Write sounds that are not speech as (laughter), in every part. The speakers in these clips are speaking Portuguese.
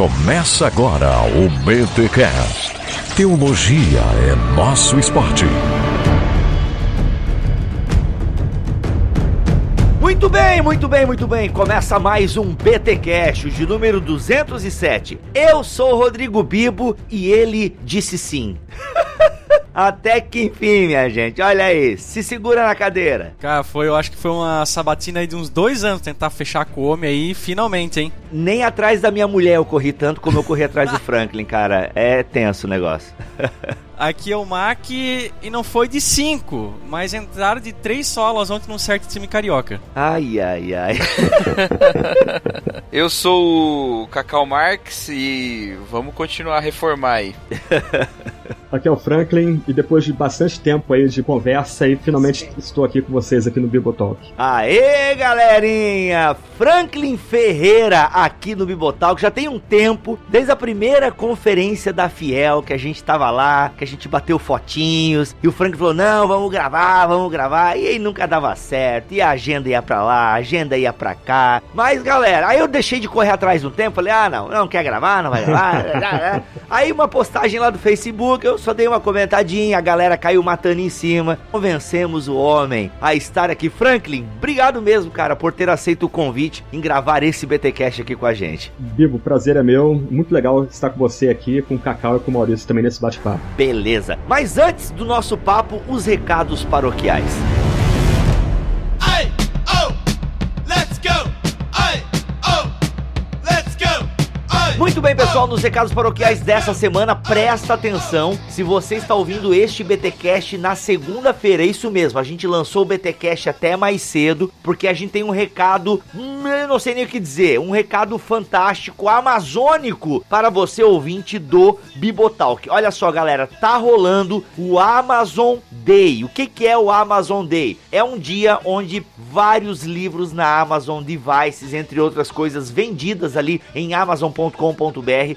Começa agora o BTCast. Teologia é nosso esporte. Muito bem, muito bem, muito bem. Começa mais um BTcast de número 207. Eu sou o Rodrigo Bibo e ele disse sim. (laughs) Até que enfim, minha gente. Olha aí, se segura na cadeira. Cara, foi, eu acho que foi uma sabatina aí de uns dois anos tentar fechar com o homem aí, finalmente, hein? Nem atrás da minha mulher eu corri tanto como eu corri atrás do (laughs) Franklin, cara. É tenso o negócio. (laughs) Aqui é o Mac e não foi de cinco, mas entraram de três solos ontem num certo time carioca. Ai, ai, ai. (laughs) Eu sou o Cacau Marx e vamos continuar a reformar aí. (laughs) Aqui é o Franklin e depois de bastante tempo aí de conversa aí, finalmente estou aqui com vocês aqui no Bibotalk. Aê, galerinha! Franklin Ferreira aqui no Bibotalk. Já tem um tempo, desde a primeira conferência da Fiel, que a gente tava lá, que a gente bateu fotinhos, e o Franklin falou, não, vamos gravar, vamos gravar, e aí nunca dava certo, e a agenda ia pra lá, a agenda ia pra cá. Mas, galera, aí eu deixei de correr atrás um tempo, falei, ah, não, não quer gravar, não vai gravar. (laughs) aí uma postagem lá do Facebook, eu só dei uma comentadinha, a galera caiu matando em cima. Convencemos o homem a estar aqui. Franklin, obrigado mesmo, cara, por ter aceito o convite em gravar esse BTcast aqui com a gente. Bibo, prazer é meu. Muito legal estar com você aqui, com o Cacau e com o Maurício também nesse bate-papo. Beleza. Mas antes do nosso papo, os recados paroquiais. Muito bem, pessoal, nos recados paroquiais dessa semana, presta atenção. Se você está ouvindo este BTcast na segunda-feira, é isso mesmo, a gente lançou o BTcast até mais cedo, porque a gente tem um recado, hum, eu não sei nem o que dizer, um recado fantástico, amazônico, para você ouvinte do Bibotalk. Olha só, galera, tá rolando o Amazon Day. O que, que é o Amazon Day? É um dia onde vários livros na Amazon Devices, entre outras coisas, vendidas ali em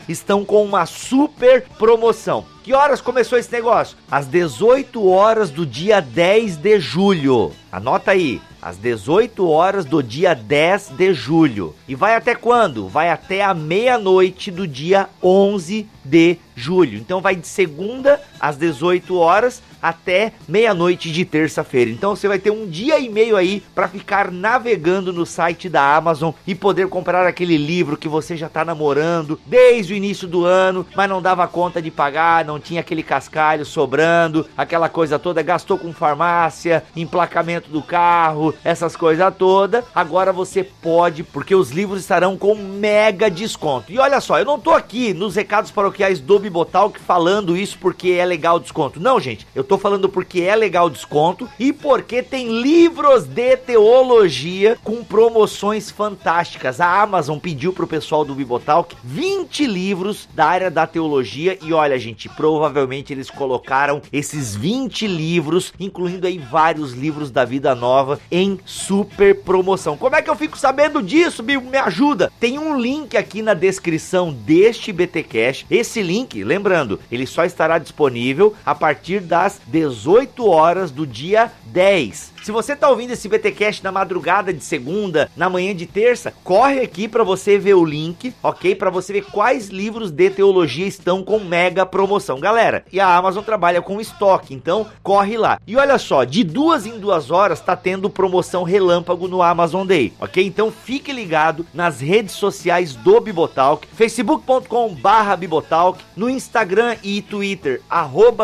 estão com uma super promoção. Que horas começou esse negócio? Às 18 horas do dia 10 de julho. Anota aí, às 18 horas do dia 10 de julho. E vai até quando? Vai até a meia-noite do dia 11 de julho. Então vai de segunda às 18 horas até meia-noite de terça-feira. Então você vai ter um dia e meio aí para ficar navegando no site da Amazon e poder comprar aquele livro que você já tá namorando desde o início do ano, mas não dava conta de pagar, não tinha aquele cascalho sobrando, aquela coisa toda, gastou com farmácia, emplacamento do carro, essas coisas todas. Agora você pode, porque os livros estarão com mega desconto. E olha só, eu não tô aqui nos recados paroquiais do Bibotalk falando isso porque é legal o desconto. Não, gente, eu tô falando porque é legal o desconto e porque tem livros de teologia com promoções fantásticas. A Amazon pediu pro pessoal do Bibotalk 20 livros da área da teologia e olha, gente, provavelmente eles colocaram esses 20 livros, incluindo aí vários livros da vida nova em super promoção. Como é que eu fico sabendo disso, Bibo? Me ajuda. Tem um link aqui na descrição deste BTcast. Esse link, lembrando, ele só estará disponível a partir das 18 horas do dia 10. Se você tá ouvindo esse BTcast na madrugada de segunda, na manhã de terça, corre aqui para você ver o link, ok? Para você ver quais livros de teologia estão com mega promoção, galera. E a Amazon trabalha com estoque, então corre lá. E olha só, de duas em duas horas tá tendo promoção relâmpago no Amazon Day, ok? Então fique ligado nas redes sociais do Bibotalk, facebook.com/barra Bibotalk, no Instagram e Twitter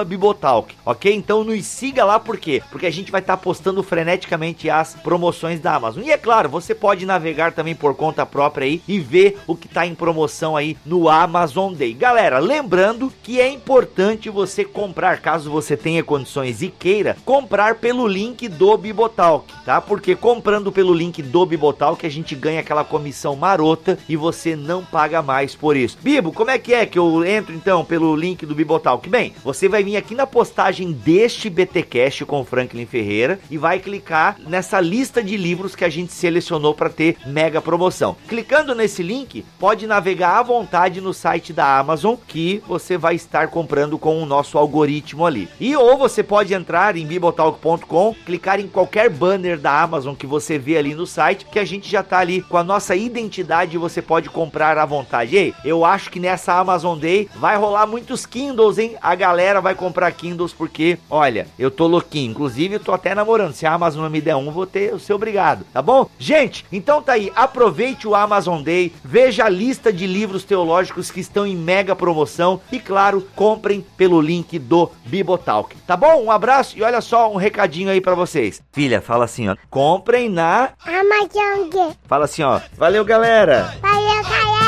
Bibotalk, ok? Então nos siga lá por quê? Porque a gente vai estar postando freneticamente as promoções da Amazon. E é claro, você pode navegar também por conta própria aí e ver o que está em promoção aí no Amazon Day. Galera, lembrando que é importante você comprar, caso você tenha condições e queira, comprar pelo link do Bibotalk, tá? Porque comprando pelo link do Bibotalk a gente ganha aquela comissão marota e você não paga mais por isso. Bibo, como é que é que eu entro então pelo link do Bibotalk? Bem, você vai vir aqui na postagem deste BTcast com Franklin Ferreira e vai clicar nessa lista de livros que a gente selecionou para ter mega promoção. Clicando nesse link, pode navegar à vontade no site da Amazon que você vai estar comprando com o nosso algoritmo ali. E ou você pode entrar em bibotalk.com, clicar em qualquer banner da Amazon que você vê ali no site, que a gente já tá ali com a nossa identidade e você pode comprar à vontade. Ei, eu acho que nessa Amazon Day vai rolar muitos Kindles, hein? A galera vai comprar Kindles porque, olha, eu tô louquinho. Inclusive, eu tô até namorando. Se a Amazon me der um, vou ter o seu obrigado, tá bom? Gente, então tá aí. Aproveite o Amazon Day, veja a lista de livros teológicos que estão em mega promoção e, claro, comprem pelo link do Bibotalk. Tá bom? Um abraço e olha só um recadinho aí pra vocês. Filha, fala assim, ó. Comprem na. Amazon Gay. Fala assim, ó. Valeu, galera! Valeu, galera.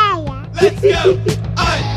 Let's go.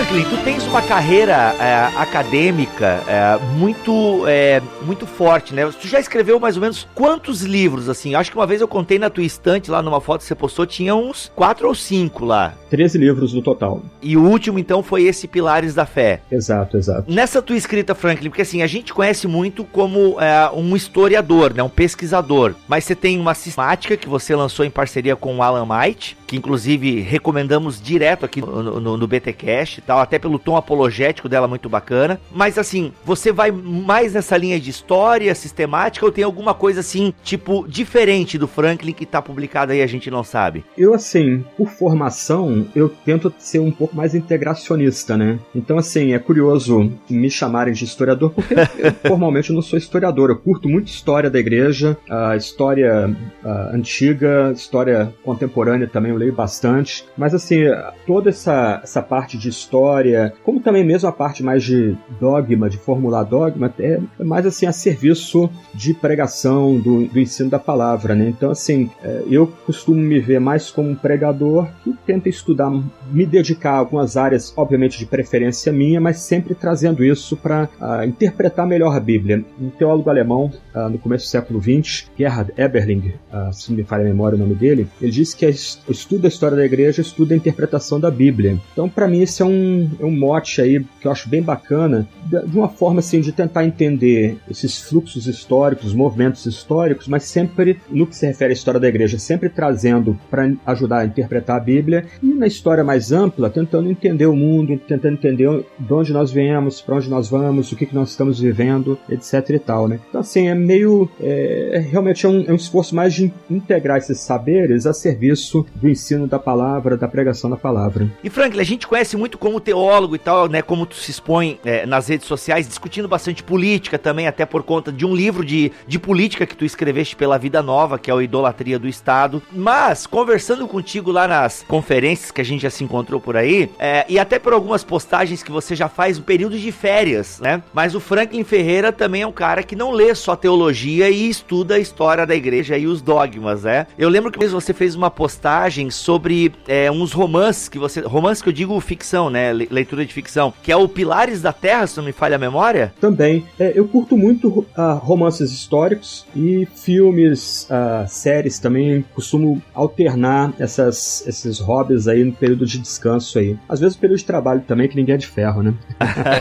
Franklin, tu tens uma carreira é, acadêmica é, muito é, muito forte, né? Tu já escreveu mais ou menos quantos livros, assim? Acho que uma vez eu contei na tua estante, lá numa foto que você postou, tinha uns quatro ou cinco lá. 13 livros no total. E o último, então, foi esse Pilares da Fé. Exato, exato. Nessa tua escrita, Franklin, porque assim, a gente conhece muito como é, um historiador, né? Um pesquisador. Mas você tem uma sistemática que você lançou em parceria com o Alan Might, que inclusive recomendamos direto aqui no, no, no BTcast e tal, até pelo tom apologético dela muito bacana. Mas assim, você vai mais nessa linha de história, sistemática, ou tem alguma coisa assim, tipo, diferente do Franklin que tá publicado aí, a gente não sabe? Eu, assim, por formação, eu tento ser um pouco mais integracionista, né? Então, assim, é curioso me chamarem de historiador, porque eu (laughs) formalmente não sou historiador. Eu curto muito história da igreja, a história ah, antiga, história contemporânea também eu leio bastante. Mas, assim, toda essa, essa parte de história, como também mesmo a parte mais de dogma, de formular dogma, é mais, assim, a serviço de pregação, do, do ensino da palavra, né? Então, assim, é, eu costumo me ver mais como um pregador que tenta estudar, me dedicar a algumas áreas, obviamente de preferência minha, mas sempre trazendo isso para interpretar melhor a Bíblia. Um teólogo alemão, ah, no começo do século XX, Gerhard Eberling, ah, se me falha a memória o nome dele, ele disse que é o estudo da história da igreja estuda a interpretação da Bíblia. Então, para mim, esse é um, é um mote aí que eu acho bem bacana, de uma forma assim de tentar entender esses fluxos históricos, movimentos históricos, mas sempre no que se refere à história da igreja, sempre trazendo para ajudar a interpretar a Bíblia e na história mais ampla, tentando entender o mundo, tentando entender de onde nós viemos, para onde nós vamos, o que, que nós estamos vivendo, etc e tal, né? Então, assim, é meio. É, realmente é um, é um esforço mais de integrar esses saberes a serviço do ensino da palavra, da pregação da palavra. E Franklin, a gente conhece muito como teólogo e tal, né? Como tu se expõe é, nas redes sociais, discutindo bastante política também, até por conta de um livro de, de política que tu escreveste pela Vida Nova, que é o Idolatria do Estado. Mas, conversando contigo lá nas conferências que a gente já se encontrou por aí, é, e até por algumas postagens que você já faz um período de férias, né? Mas o Franklin Ferreira também é um cara que não lê só teologia e estuda a história da igreja e os dogmas, né? Eu lembro que você fez uma postagem sobre é, uns romances que você. Romances que eu digo ficção, né? Le- Leitura de ficção, que é o Pilares da Terra, se não me falha a memória. Também, é, eu curto muito ah, romances históricos e filmes, ah, séries também. Costumo alternar essas, esses hobbies aí no período de descanso aí. Às vezes período de trabalho também, que ninguém é de ferro, né? (laughs)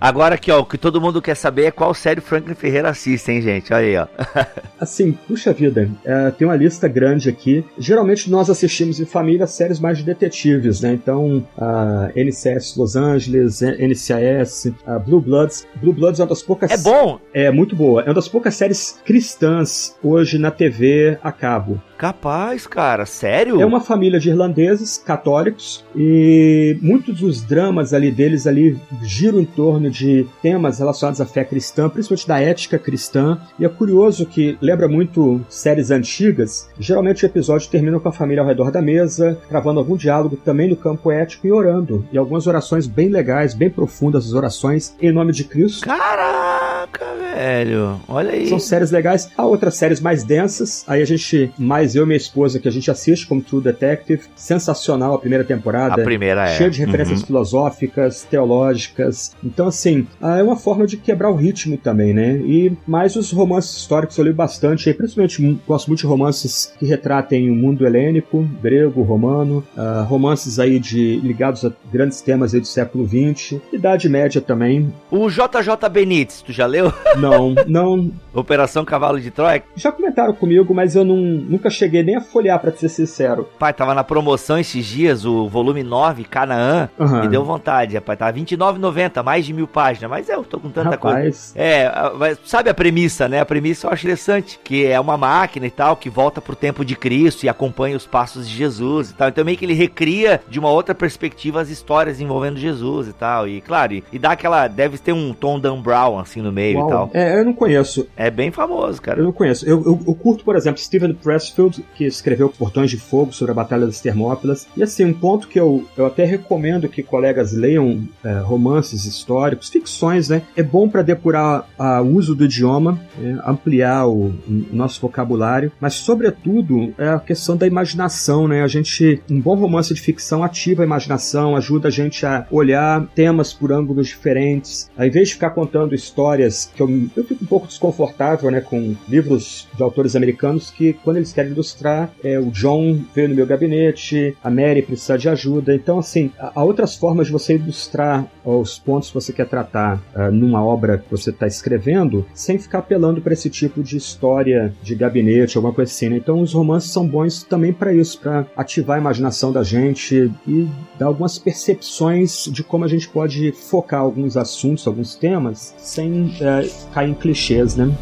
Agora aqui, ó, o que todo mundo quer saber é qual série o Franklin Ferreira assiste, hein, gente? Olha aí, ó. (laughs) Assim, puxa vida, é, tem uma lista grande aqui. Geralmente nós assistimos em família séries mais de detetives, né? Então, a NCS Los Angeles, NCIS, a Blue Bloods. Blue Bloods é uma das poucas. É bom? É muito boa. É uma das poucas séries cristãs hoje na TV a cabo. Capaz, cara. Sério? É uma família de irlandeses católicos e muitos dos dramas ali deles ali giram em torno de temas relacionados à fé cristã, principalmente da ética cristã. E é curioso que lembra muito séries antigas. Geralmente o episódio termina com a família ao redor da mesa, travando algum diálogo também no campo ético e orando. E algumas orações bem legais, bem profundas, as orações em nome de Cristo. Caraca, velho. Olha aí. São séries legais. Há outras séries mais densas, aí a gente mais eu e minha esposa, que a gente assiste como True Detective. Sensacional a primeira temporada. A primeira é. Cheia de referências Uhum. filosóficas, teológicas. Então, assim, ah, é uma forma de quebrar o ritmo também, né? E mais os romances históricos eu li bastante, principalmente gosto muito de romances que retratem o mundo helênico, grego, romano, ah, romances aí de ligados a grandes temas aí do século XX, Idade Média também. O JJ Benítez, tu já leu? Não, não, (laughs) Operação Cavalo de Troia? já comentaram comigo, mas eu não, nunca cheguei nem a folhear, pra ser sincero. Pai, tava na promoção esses dias, o volume 9, Canaã. Aham. Me deu vontade, rapaz. Tava R$29,90, mais de mil páginas. Mas eu tô com tanta coisa. Rapaz, É, a- mas sabe a premissa, né? A premissa eu acho interessante, que é uma máquina e tal, que volta pro tempo de Cristo e acompanha os passos de Jesus e tal. Então meio que ele recria de uma outra perspectiva as histórias envolvendo Jesus e tal. E claro, e, e dá aquela. Deve ter um tom Dan Brown assim no meio uau. e tal. É, eu não conheço. É bem famoso, cara. Eu não conheço. Eu, eu, eu curto, por exemplo, Steven Pressfield, que escreveu Portões de Fogo sobre a Batalha das Termópilas. E assim, um ponto que eu, eu até recomendo que colegas leiam é, romances históricos, ficções, né? É bom para depurar o uso do idioma, é, ampliar o, o nosso vocabulário, mas sobretudo é a questão da imaginação, né? A gente, um bom romance de ficção ativa a imaginação, ajuda a gente a olhar temas por ângulos diferentes. Ao invés de ficar contando histórias que eu, eu fico um pouco desconfortável, né, com livros de autores americanos que quando eles querem ilustrar, é, o John veio no meu gabinete, a Mary precisa de ajuda. Então, assim, há outras formas de você ilustrar os pontos que você quer tratar ah, numa obra que você está escrevendo, sem ficar apelando para esse tipo de história de gabinete, alguma coisa assim. Né? Então, os romances são bons também para isso, para ativar a imaginação da gente e dar algumas percepções de como a gente pode focar alguns assuntos, alguns temas, sem eh, cair em clichês, né?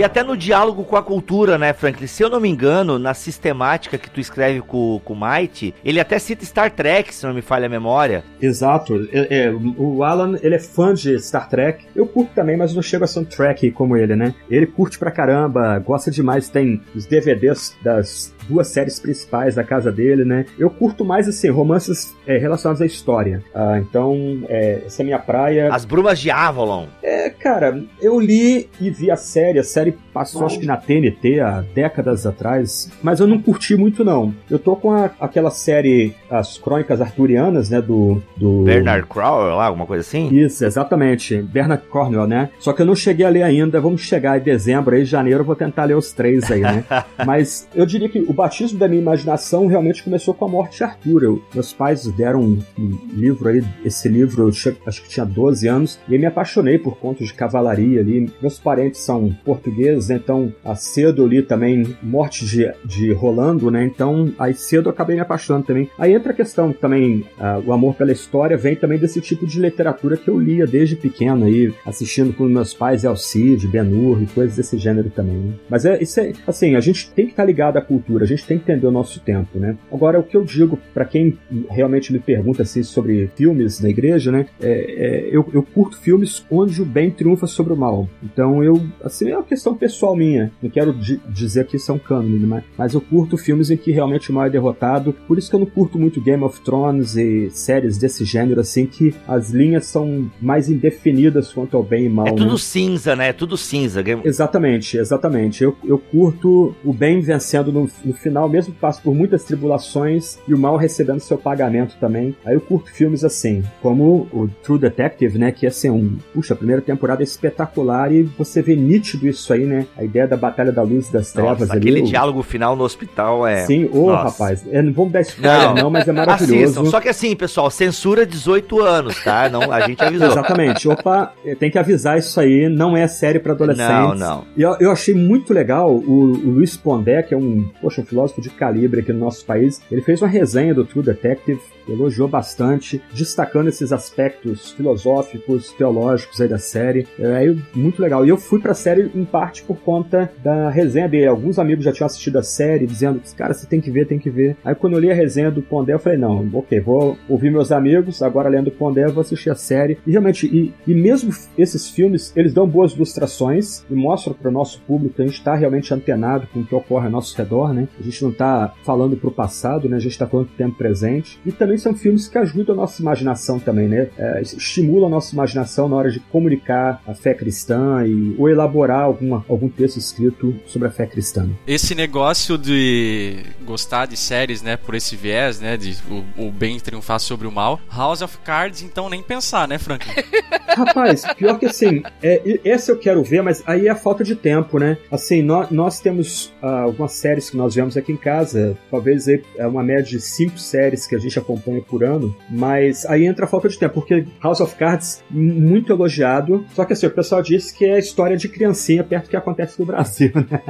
E até no diálogo com a cultura, né, Franklin? Se eu não me engano, na sistemática que tu escreve com, com o Might, ele até cita Star Trek, se não me falha a memória. Exato. É, é, o Alan, ele é fã de Star Trek. Eu curto também, mas não chego a ser um Trek como ele, né? Ele curte pra caramba, gosta demais, tem os DVDs das duas séries principais da casa dele, né? Eu curto mais, assim, romances é, relacionados à história. Ah, então, é, essa é a minha praia. As Brumas de Avalon. É, cara, eu li e vi a série. A série passou, acho que na TNT há décadas atrás, mas eu não curti muito, não. Eu tô com a- aquela série, as Crônicas Arturianas, né, do... do... Bernard Crowell lá, alguma coisa assim? Isso, exatamente. Bernard Cornwell, né? Só que eu não cheguei a ler ainda. Vamos chegar em dezembro, aí janeiro eu vou tentar ler os três aí, né? (laughs) Mas eu diria que o batismo da minha imaginação realmente começou com a morte de Arthur. Eu- meus pais deram um, um livro aí, esse livro eu che- acho que tinha 12 anos, e eu me apaixonei por contos de cavalaria ali. Meus parentes são portugueses, então a cedo eu li também Morte de, de Rolando, né? Então aí cedo eu acabei me apaixonando também. Aí entra a questão também, ah, o amor pela história vem também desse tipo de literatura que eu lia desde pequeno aí, assistindo com meus pais Alcide, Ben-Hur e coisas desse gênero também. né? Mas é isso é assim, a gente tem que estar ligado à cultura, a gente tem que entender o nosso tempo, né? Agora o que eu digo para quem realmente me pergunta assim sobre filmes na igreja, né? É, é, eu, eu curto filmes onde o bem triunfa sobre o mal. Então eu, assim, é uma questão pessoal minha. Não quero di- dizer que isso é um cânone, mas, mas eu curto filmes em que realmente o mal é derrotado. Por isso que eu não curto muito Game of Thrones e séries desse gênero, assim, que as linhas são mais indefinidas quanto ao bem e mal. É né? tudo cinza, né? É tudo cinza. Game- Exatamente, exatamente. Eu, eu curto o bem vencendo no, no final, mesmo que passe por muitas tribulações e o mal recebendo seu pagamento também. Aí eu curto filmes assim, como o True Detective, né? Que assim, um, puxa, a primeira temporada é espetacular e você vê nítido isso aí, né? A ideia da Batalha da Luz e das Trevas Nossa, ali. aquele o- diálogo final no hospital é. Sim, ô Nossa. rapaz, é, não vamos dar spoiler Não. não, mas é (laughs) maravilhoso. Assistam. Só que assim, pessoal, censura 18 anos, tá? Não, a gente avisou. Exatamente. Opa, tem que avisar isso aí, não é série para adolescentes. Não, não. E eu, eu achei muito legal o, o Luiz Pondé, que é um, poxa, um filósofo de calibre aqui no nosso país. Ele fez uma resenha do True Detective, elogiou bastante, destacando esses aspectos filosóficos, teológicos aí da série. É aí, muito legal. E eu fui pra série em parte por conta da resenha dele. Alguns amigos já tinham assistido a série, dizendo, cara, você tem que ver, tem que ver. Aí quando eu li a resenha do Pondé, eu falei, não, ok, vou ouvir meus amigos, agora lendo o Pondé, eu vou assistir a série. E realmente, e, e mesmo esses filmes, eles dão boas ilustrações e mostram para o nosso público que a gente está realmente antenado com o que ocorre ao nosso redor, né? A gente não tá falando pro passado, né? A gente tá falando do tempo presente. E também são filmes que ajudam a nossa imaginação também, né? É, estimulam a nossa imaginação na hora de comunicar a fé cristã e, ou elaborar alguma, algum texto escrito sobre a fé cristã. Esse negócio de gostar de séries, né, por esse viés, né, de o, o bem triunfar sobre o mal. House of Cards, então nem pensar, né, Franklin? (laughs) Rapaz, pior que assim, é, e- esse eu quero ver, mas aí é a falta de tempo, né? Assim, nós, nós temos ah, algumas séries que nós vemos aqui em casa, talvez aí é uma média de cinco séries que a gente acompanha por ano, mas aí entra a falta de tempo, porque House of Cards, muito elogiado, só que assim, o pessoal diz que é história de criancinha perto do que acontece no Brasil, (laughs) né?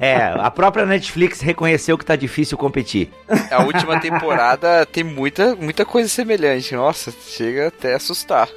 É, a própria Netflix reconheceu que tá difícil competir. A última temporada tem muita, muita coisa semelhante. Nossa, chega até a assustar.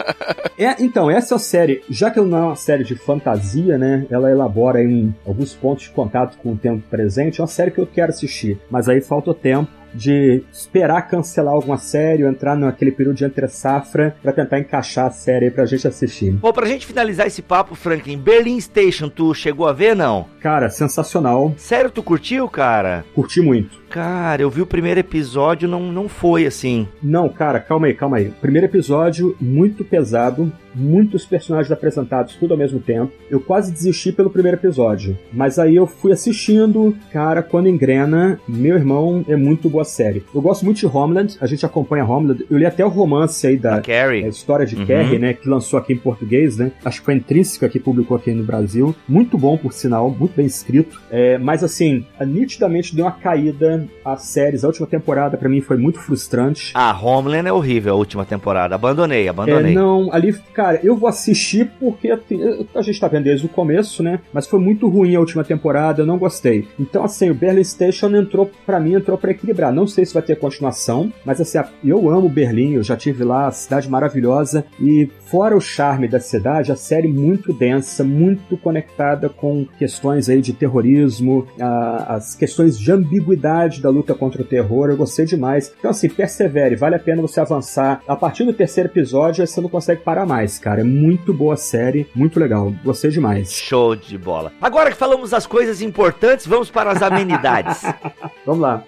É, então, essa série, já que ela não é uma série de fantasia, né? Ela elabora em alguns pontos de contato com o tempo presente, é uma série que eu quero assistir. Mas aí falta o tempo de esperar cancelar alguma série ou entrar naquele período de entre safra pra tentar encaixar a série aí pra gente assistir. Bom, pra gente finalizar esse papo, Franklin, Berlin Station, tu chegou a ver, não? Cara, sensacional. Sério, tu curtiu, cara? Curti muito. Cara, eu vi o primeiro episódio, não, não foi assim. Não, cara, calma aí, calma aí. Primeiro episódio, muito pesado, muitos personagens apresentados tudo ao mesmo tempo. Eu quase desisti pelo primeiro episódio, mas aí eu fui assistindo, cara, quando engrena, meu irmão, é muito boa série. Eu gosto muito de Homeland, a gente acompanha Homeland, eu li até o romance aí da, Carrie. a história de Uhum. Carrie, né, que lançou aqui em português, né? Acho que foi a Intrínseca que publicou aqui no Brasil. Muito bom, por sinal, muito bem escrito. É, mas assim, nitidamente deu uma caída as séries. A última temporada pra mim foi muito frustrante. Ah, Homeland é horrível a última temporada. Abandonei, abandonei. É, não, ali, cara, eu vou assistir porque assim, a gente tá vendo desde o começo, né? Mas foi muito ruim a última temporada, eu não gostei. Então, assim, o Berlin Station entrou, pra mim, entrou pra equilibrar. Não sei se vai ter continuação, mas assim, eu amo Berlim, eu já tive lá, cidade maravilhosa, e fora o charme da cidade, a série muito densa, muito conectada com questões aí de terrorismo, a- as questões de ambiguidade da luta contra o terror, eu gostei demais. Então, assim, persevere, vale a pena você avançar. A partir do terceiro episódio, você não consegue parar mais, cara. É muito boa a série, muito legal. Gostei demais. Show de bola. Agora que falamos das coisas importantes, vamos para as amenidades. (laughs) Vamos lá.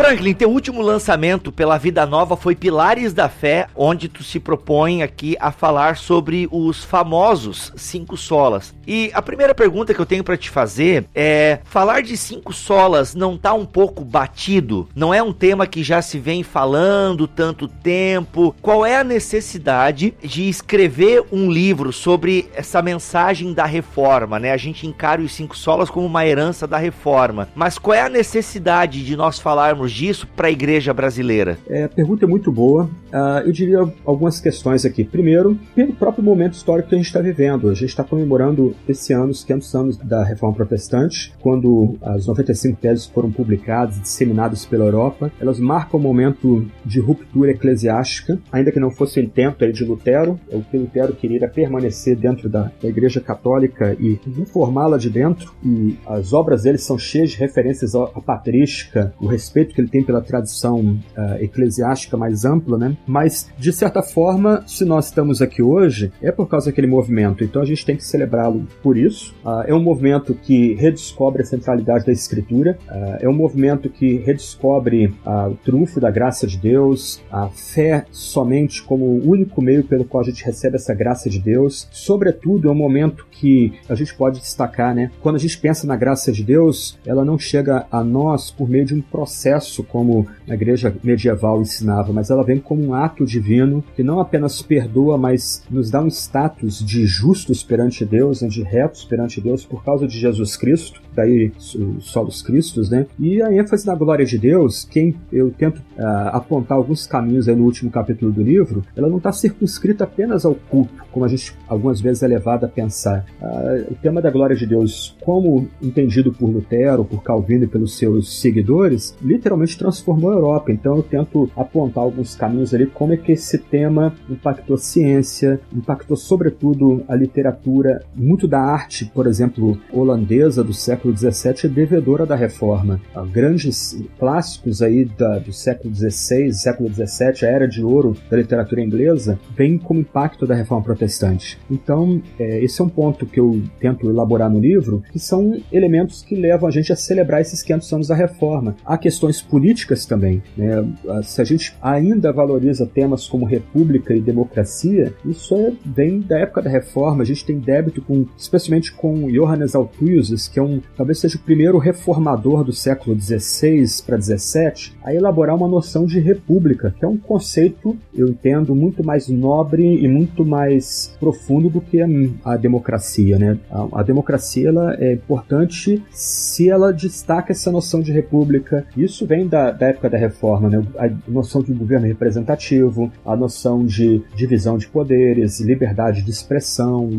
Franklin, teu último lançamento pela Vida Nova foi Pilares da Fé, onde tu se propõe aqui a falar sobre os famosos cinco solas. E a primeira pergunta que eu tenho pra te fazer é: falar de cinco solas não tá um pouco batido? Não é um tema que já se vem falando tanto tempo? Qual é a necessidade de escrever um livro sobre essa mensagem da reforma, né? A gente encara os cinco solas como uma herança da reforma. Mas qual é a necessidade de nós falarmos disso para a igreja brasileira? É, a pergunta é muito boa. Ah, eu diria algumas questões aqui. Primeiro, pelo próprio momento histórico que a gente está vivendo. A gente está comemorando esse ano os 500 anos da Reforma Protestante, quando as 95 teses foram publicadas e disseminadas pela Europa. Elas marcam um momento de ruptura eclesiástica, ainda que não fosse o intento de Lutero. O que Lutero queria era permanecer dentro da, da Igreja Católica e reformá-la de dentro. E as obras dele são cheias de referências à patrística, o respeito que ele tem pela tradição ah, eclesiástica mais ampla, né? Mas, de certa forma, se nós estamos aqui hoje, é por causa daquele movimento. Então a gente tem que celebrá-lo por isso. Ah, é um movimento que redescobre a centralidade da Escritura. Ah, é um movimento que redescobre ah, o trunfo da graça de Deus, a fé somente como o único meio pelo qual a gente recebe essa graça de Deus. Sobretudo, é um momento que a gente pode destacar, né? Quando a gente pensa na graça de Deus, ela não chega a nós por meio de um processo como a igreja medieval ensinava, mas ela vem como um ato divino que não apenas perdoa, mas nos dá um status de justos perante Deus, né, de retos perante Deus por causa de Jesus Cristo, daí os solos Cristos, né? E a ênfase na glória de Deus, quem eu tento ah, apontar alguns caminhos no último capítulo do livro, ela não está circunscrita apenas ao culto, como a gente algumas vezes é levado a pensar. Ah, o tema da glória de Deus, como entendido por Lutero, por Calvino e pelos seus seguidores, literalmente transformou a Europa. Então eu tento apontar alguns caminhos ali, como é que esse tema impactou a ciência, impactou sobretudo a literatura, muito da arte, por exemplo, holandesa do século XVII é devedora da reforma. Grandes clássicos aí da, do século XVI, século XVII, a era de ouro da literatura inglesa, vem como impacto da reforma protestante. Então, é, esse é um ponto que eu tento elaborar no livro, que são elementos que levam a gente a celebrar esses 500 anos da reforma. Há questões políticas também. Né? Se a gente ainda valoriza temas como república e democracia, isso é, vem da época da reforma. A gente tem débito com, especialmente com Johannes Althusius, que é um, talvez seja o primeiro reformador do século XVI para XVII, a elaborar uma noção de república, que é um conceito, eu entendo, muito mais nobre e muito mais profundo do que a, democracia. Né? A, a democracia ela é importante se ela destaca essa noção de república. Isso vem da, da época da reforma, né? a noção de governo representativo, a noção de divisão de poderes, liberdade de expressão,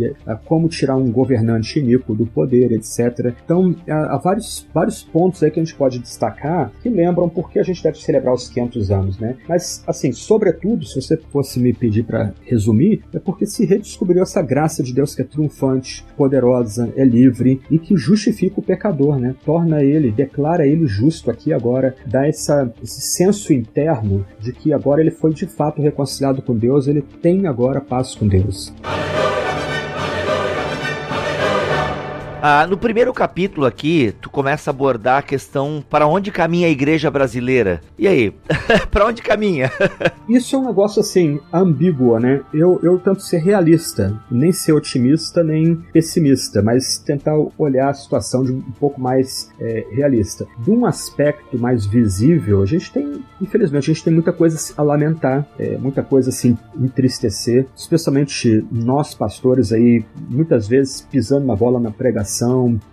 como tirar um governante iníquo do poder, etc. Então, há, há vários, vários pontos aí que a gente pode destacar que lembram por que a gente deve celebrar os 500 anos, né? Mas, assim, sobretudo, se você fosse me pedir para resumir, é porque se redescobriu essa graça de Deus que é triunfante, poderosa, é livre e que justifica o pecador, né? Torna ele, declara ele justo aqui agora, dá essa, esse senso interno de que agora ele foi de fato reconciliado com Deus, ele tem agora paz com Deus. Ah, no primeiro capítulo aqui, tu começa a abordar a questão para onde caminha a igreja brasileira. E aí, (laughs) para onde caminha? (laughs) Isso é um negócio assim, ambíguo, né? Eu, eu tento ser realista, nem ser otimista nem pessimista, mas tentar olhar a situação de um pouco mais é, realista. De um aspecto mais visível, a gente tem, infelizmente, a gente tem muita coisa a lamentar, é, muita coisa a se entristecer, especialmente nós pastores aí, muitas vezes pisando na bola na pregação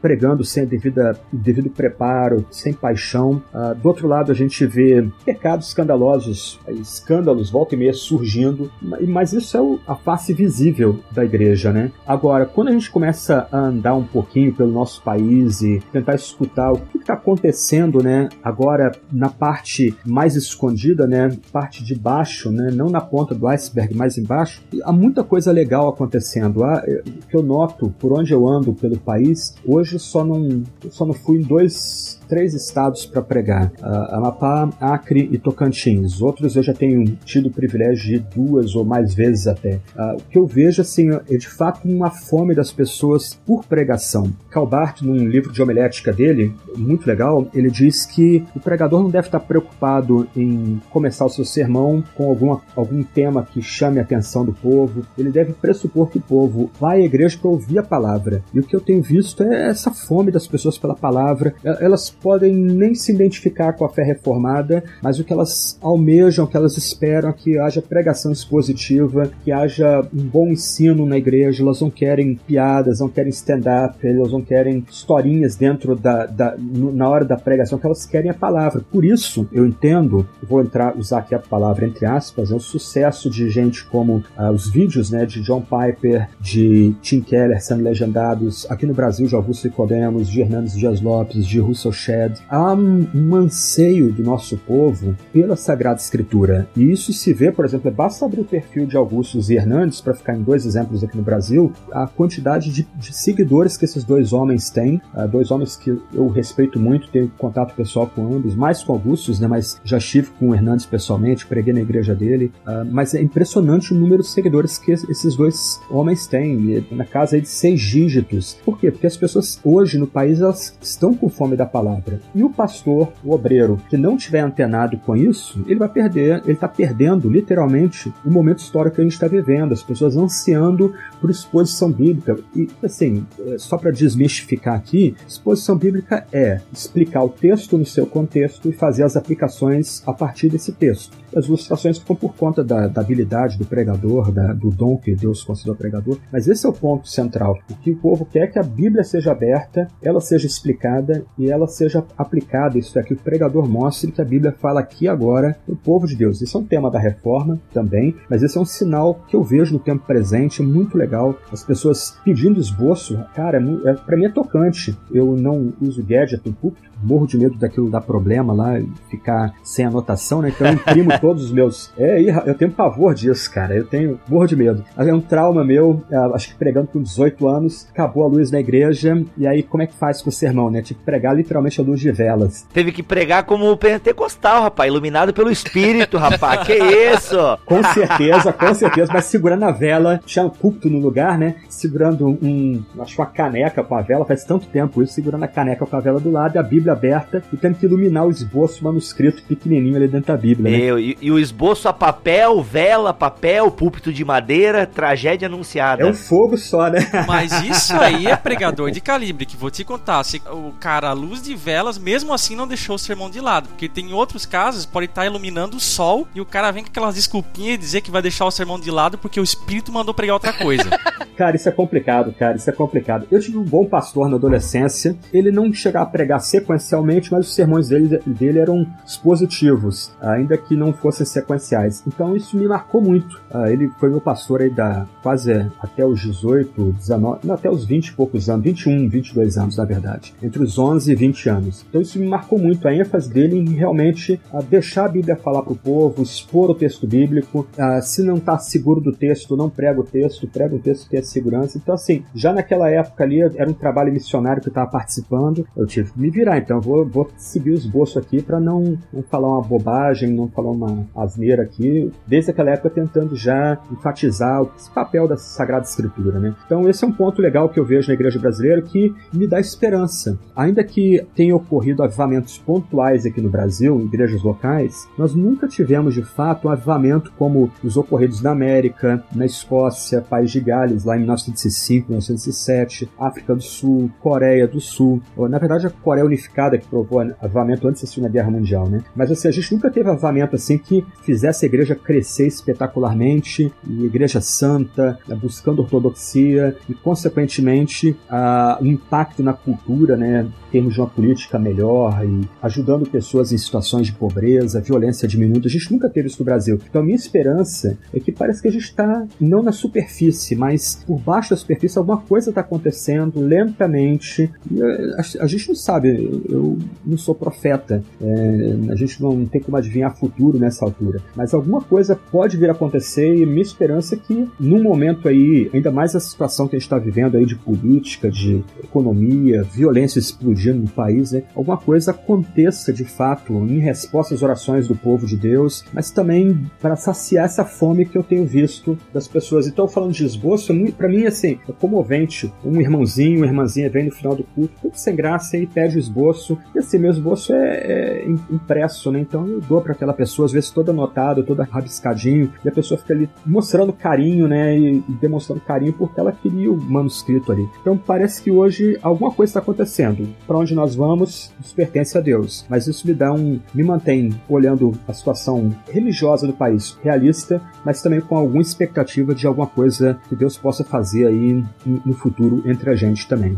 pregando sem devida, devido preparo, sem paixão. Ah, do outro lado, a gente vê pecados escandalosos, escândalos volta e meia surgindo, mas isso é a face visível da igreja, né? Agora, quando a gente começa a andar um pouquinho pelo nosso país e tentar escutar o que está acontecendo, né? Agora na parte mais escondida, né? Parte de baixo, né? Não na ponta do iceberg, mais embaixo, há muita coisa legal acontecendo. Há, o que eu noto por onde eu ando pelo país Hoje só não, só não fui em dois, três estados para pregar: uh, Amapá, Acre e Tocantins. Outros eu já tenho tido o privilégio de duas ou mais vezes até. Uh, o que eu vejo assim é de fato uma fome das pessoas por pregação. Calbart, num livro de homilética dele, muito legal, ele diz que o pregador não deve estar preocupado em começar o seu sermão com alguma, algum tema que chame a atenção do povo. Ele deve pressupor que o povo vai à igreja para ouvir a palavra. E o que eu tenho visto é essa fome das pessoas pela palavra. Elas podem nem se identificar com a fé reformada, mas o que elas almejam, o que elas esperam é que haja pregação expositiva, que haja um bom ensino na igreja. Elas não querem piadas, não querem stand-up, elas não querem historinhas dentro da, da na hora da pregação, que elas querem a palavra. Por isso, eu entendo, vou entrar usar aqui a palavra entre aspas, é o sucesso de gente como ah, os vídeos, né, de John Piper, de Tim Keller sendo legendados aqui no Brasil, de Augusto Nicodemos, de Hernandes Dias Lopes, de Russell Shedd. Há um, anseio do nosso povo pela Sagrada Escritura. E isso se vê, por exemplo, basta abrir o perfil de Augustus e Hernandes, para ficar em dois exemplos aqui no Brasil, a quantidade de, de seguidores que esses dois homens têm, ah, dois homens que eu respeito muito, tenho contato pessoal com ambos, mais com Augustus, né, mas já estive com o Hernandes pessoalmente, preguei na igreja dele, ah, mas é impressionante o número de seguidores que esses dois homens têm, na casa de seis dígitos. Por quê? Porque as pessoas hoje no país elas estão com fome da palavra. E o pastor, o obreiro, que não tiver antenado com isso, ele vai perder, ele está perdendo literalmente o momento histórico que a gente está vivendo, as pessoas ansiando por exposição bíblica. E assim, é, só para desmistificar aqui, exposição bíblica é explicar o texto no seu contexto e fazer as aplicações a partir desse texto. As ilustrações ficam por conta da, da habilidade do pregador, da- do dom que Deus concedeu ao pregador, mas esse é o ponto central. O que o povo quer é que a Bíblia seja aberta, ela seja explicada e ela seja aplicada. Isso é que o pregador mostre que a Bíblia fala aqui agora o povo de Deus. Isso é um tema da reforma também, mas esse é um sinal que eu vejo no tempo presente, muito legal. As pessoas pedindo esboço, cara, é, é, para mim é tocante. Eu não uso gadget no púlpito, morro de medo daquilo dar problema lá, ficar sem anotação, né? Então eu imprimo (laughs) todos os meus. É, eu tenho pavor disso, cara. Eu tenho morro de medo. É um trauma meu, é, acho que pregando com 18 anos, acabou a luz na igreja, e aí como é que faz com o sermão, né? Tive que pregar literalmente a luz de velas. Teve que pregar como o pentecostal, rapaz, iluminado pelo Espírito, rapaz. que isso? Com certeza, com certeza, mas segurando a vela, tinha um púlpito no lugar, né? Segurando um, acho uma caneca com a vela, faz tanto tempo isso, segurando a caneca com a vela do lado e a Bíblia aberta e tendo que iluminar o esboço manuscrito pequenininho ali dentro da Bíblia, né? Meu, e, e o esboço a papel, vela, papel, púlpito de madeira, tragédia anunciada. É um fogo só, né? Mas isso aí (laughs) é pregador de calibre, que vou te contar. Se o cara, à luz de velas, mesmo assim não deixou o sermão de lado. Porque tem outros casos, pode estar iluminando o sol e o cara vem com aquelas desculpinhas e dizer que vai deixar o sermão de lado porque o espírito mandou pregar outra coisa. (laughs) cara, isso é complicado, cara, isso é complicado. Eu tive um bom pastor na adolescência, ele não chegava a pregar sequencialmente, mas os sermões dele, dele eram expositivos, ainda que não fossem sequenciais. Então isso me marcou muito. Ah, ele foi meu pastor aí da quase até os 18, 19, não, até os 20 e poucos anos, 21, 22 anos, na verdade. Entre os 11 e 20 anos. Então isso me marcou muito, a ênfase dele em realmente uh, deixar a Bíblia falar para o povo, expor o texto bíblico. Uh, se não está seguro do texto, não prega o texto, prega o texto que tem segurança. Então, assim, já naquela época ali, era um trabalho missionário que eu estava participando, eu tive que me virar. Então, vou, vou seguir o esboço aqui para não, não falar uma bobagem, não falar uma asneira aqui. Desde aquela época, tentando já enfatizar o papel da Sagrada Escritura, né? Então, esse é um ponto legal que eu vejo na igreja brasileira que me dá esperança. Ainda que tenha ocorrido avivamentos pontuais aqui no Brasil, em igrejas locais, nós nunca tivemos de fato um avivamento como os ocorridos na América, na Escócia, País de Gales, lá em 1905, 1907, África do Sul, Coreia do Sul. Na verdade, a Coreia Unificada que provou avivamento antes da Segunda Guerra Mundial, né? Mas assim, a gente nunca teve avivamento assim que fizesse a igreja crescer espetacularmente, e igreja santa, buscando ortodoxia e, consequentemente, um impacto na cultura, né? Em termos de uma política melhor e ajudando pessoas em situações de pobreza, violência diminuta. A gente nunca teve isso no Brasil. Então, a minha esperança é que parece que a gente está não na superfície, mas por baixo da superfície alguma coisa está acontecendo lentamente. Eh, a, a, gente não sabe, eu não sou profeta, é, a gente não tem como adivinhar futuro nessa altura, mas alguma coisa pode vir a acontecer e minha esperança é que num momento aí, ainda mais a situação que a gente está vivendo aí de política, de economia, violência explodindo no país, né, alguma coisa aconteça de fato em resposta às orações do povo de Deus, mas também para saciar essa fome que eu tenho visto das pessoas. Então, falando de esboço, para mim, assim, é comovente. Um irmãozinho, uma irmãzinha vem no final do culto, tudo sem graça, e pede o esboço. E assim, meu esboço é, é impresso, né? Então eu dou para aquela pessoa, às vezes toda anotada, toda rabiscadinho, e a pessoa fica ali mostrando carinho, né? E, demonstrando carinho porque ela queria o manuscrito ali. Então parece que hoje alguma coisa está acontecendo. Para onde nós vamos, isso pertence a Deus. Mas isso me dá um. me mantém olhando a situação religiosa do país realista, mas também com alguma expectativa de alguma coisa que Deus possa fazer aí no futuro entre a gente também.